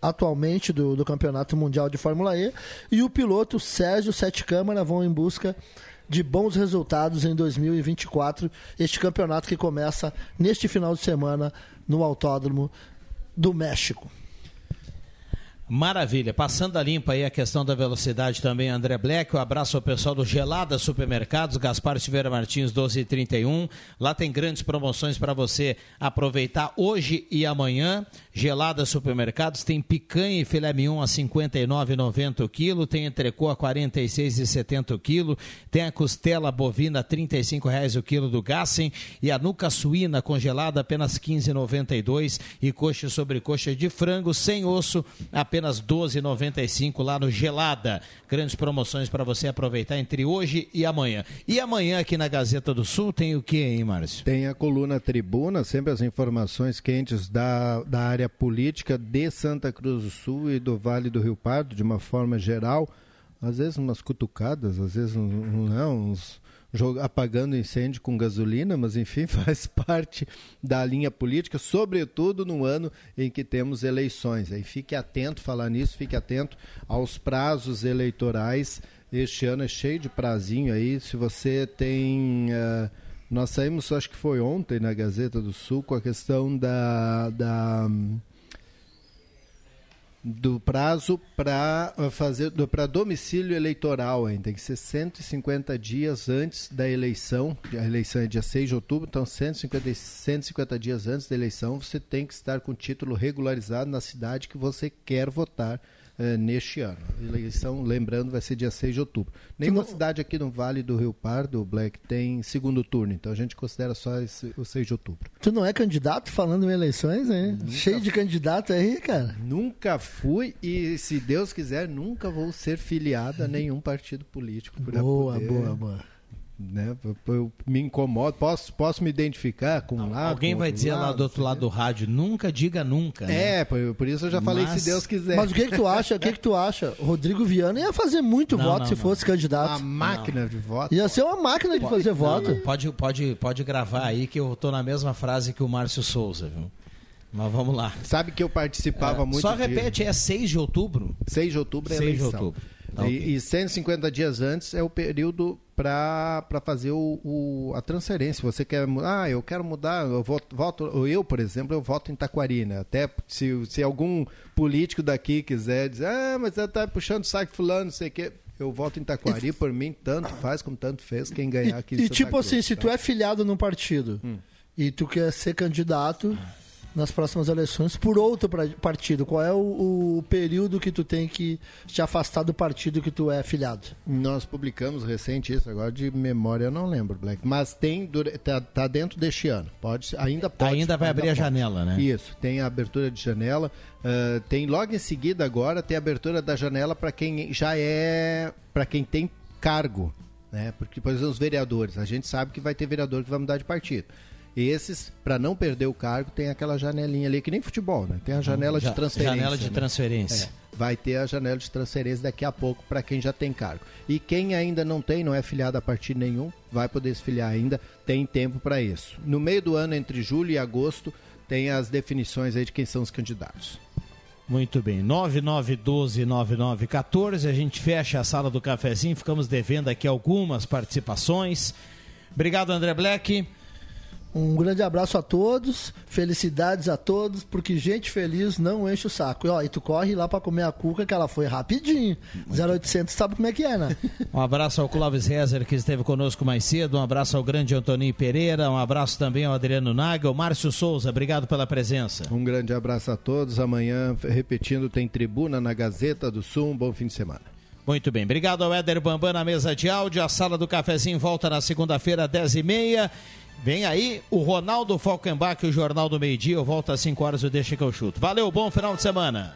atualmente do, do Campeonato Mundial de Fórmula E, e o piloto Sérgio Sete Câmara vão em busca de bons resultados em 2024. Este campeonato que começa neste final de semana no Autódromo do México. Maravilha. Passando a limpa aí a questão da velocidade também, André Black. Um abraço ao pessoal do Gelada Supermercados, Gaspar Silveira Martins, 1231. Lá tem grandes promoções para você aproveitar hoje e amanhã. Gelada Supermercados tem picanha e filé mignon a 59,90 o quilo, tem entrecô a 46,70 o quilo, tem a costela bovina a 35 reais o quilo do Gassen e a nuca suína congelada apenas 15,92 e coxa sobre coxa de frango sem osso apenas apenas 12,95 lá no Gelada. Grandes promoções para você aproveitar entre hoje e amanhã. E amanhã aqui na Gazeta do Sul tem o que, hein, Márcio? Tem a coluna Tribuna, sempre as informações quentes da, da área política de Santa Cruz do Sul e do Vale do Rio Pardo, de uma forma geral. Às vezes umas cutucadas, às vezes um, não, uns apagando incêndio com gasolina, mas enfim, faz parte da linha política, sobretudo no ano em que temos eleições. Aí fique atento, falar nisso, fique atento aos prazos eleitorais. Este ano é cheio de prazinho aí. Se você tem. Uh, nós saímos, acho que foi ontem na Gazeta do Sul, com a questão da. da do prazo para uh, fazer para domicílio eleitoral ainda tem que ser 150 dias antes da eleição. A eleição é dia 6 de outubro então 150, 150 dias antes da eleição você tem que estar com título regularizado na cidade que você quer votar eh, neste ano. A eleição, lembrando, vai ser dia 6 de outubro. Nenhuma não... cidade aqui no Vale do Rio Pardo, Black, tem segundo turno, então a gente considera só esse, o 6 de outubro. Tu não é candidato falando em eleições, hein? Nunca Cheio de candidato aí, cara. Nunca fui e, se Deus quiser, nunca vou ser filiado a nenhum partido político. Boa, poder... boa, boa né? Eu me incomodo, posso, posso me identificar com um lado. Alguém vai dizer lado, lá do outro lado do rádio, nunca diga nunca. Né? É, por, por, isso eu já falei Mas... se Deus quiser. Mas o que, que tu acha? O que, que tu acha? Rodrigo Viana ia fazer muito não, voto não, se não. fosse candidato. Uma máquina de voto. Ia ser uma máquina de fazer voto. Pode, pode, pode gravar aí que eu tô na mesma frase que o Márcio Souza, viu? Mas vamos lá. Sabe que eu participava é, muito. Só repete, de... é 6 de outubro? 6 de outubro é 6 eleição. de outubro. Tá, e, okay. e 150 dias antes é o período para fazer o, o, a transferência. Você quer ah, eu quero mudar, eu voto, voto, eu, por exemplo, eu voto em Taquari, né? Até se, se algum político daqui quiser dizer, ah, mas você tá puxando saco fulano, não sei o quê. Eu voto em Taquari, por mim, tanto faz como tanto fez quem ganhar aqui. E, e tipo Cruz, assim, se tá? tu é filiado num partido hum. e tu quer ser candidato nas próximas eleições por outro partido? Qual é o, o, período que tu tem que te afastar do partido que tu é afiliado? Nós publicamos recente isso, agora de memória eu não lembro, Black. Mas tem, tá, tá dentro deste ano. Pode, ainda pode. Ainda vai ainda abrir pode. a janela, né? Isso, tem a abertura de janela. Uh, tem logo em seguida agora tem a abertura da janela para quem já é, para quem tem cargo, né? Porque por exemplo os vereadores, a gente sabe que vai ter vereador que vai mudar de partido. Esses, para não perder o cargo, tem aquela janelinha ali, que nem futebol, né? Tem a janela de transferência. Janela de né? transferência. É, vai ter a janela de transferência daqui a pouco para quem já tem cargo. E quem ainda não tem, não é filiado a partido nenhum, vai poder se filiar ainda, tem tempo para isso. No meio do ano, entre julho e agosto, tem as definições aí de quem são os candidatos. Muito bem, 9912-9914. A gente fecha a sala do cafezinho, ficamos devendo aqui algumas participações. Obrigado, André Black. Um grande abraço a todos, felicidades a todos, porque gente feliz não enche o saco. E, ó, e tu corre lá para comer a cuca, que ela foi rapidinho. 0800 sabe como é que é, né? Um abraço ao Clóvis Rezer, que esteve conosco mais cedo. Um abraço ao grande Antoninho Pereira. Um abraço também ao Adriano Nagel. Márcio Souza, obrigado pela presença. Um grande abraço a todos. Amanhã, repetindo, tem tribuna na Gazeta do Sul. Um bom fim de semana. Muito bem, obrigado ao Éder Bambam na mesa de áudio. A sala do cafezinho volta na segunda-feira, 10h30. Vem aí o Ronaldo Falkenbach, o Jornal do Meio Dia. Eu volto às 5 horas e deixa que eu chuto. Valeu, bom final de semana.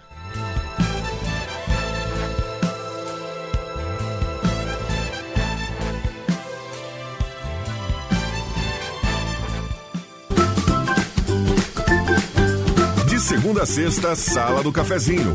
De segunda a sexta, Sala do Cafezinho.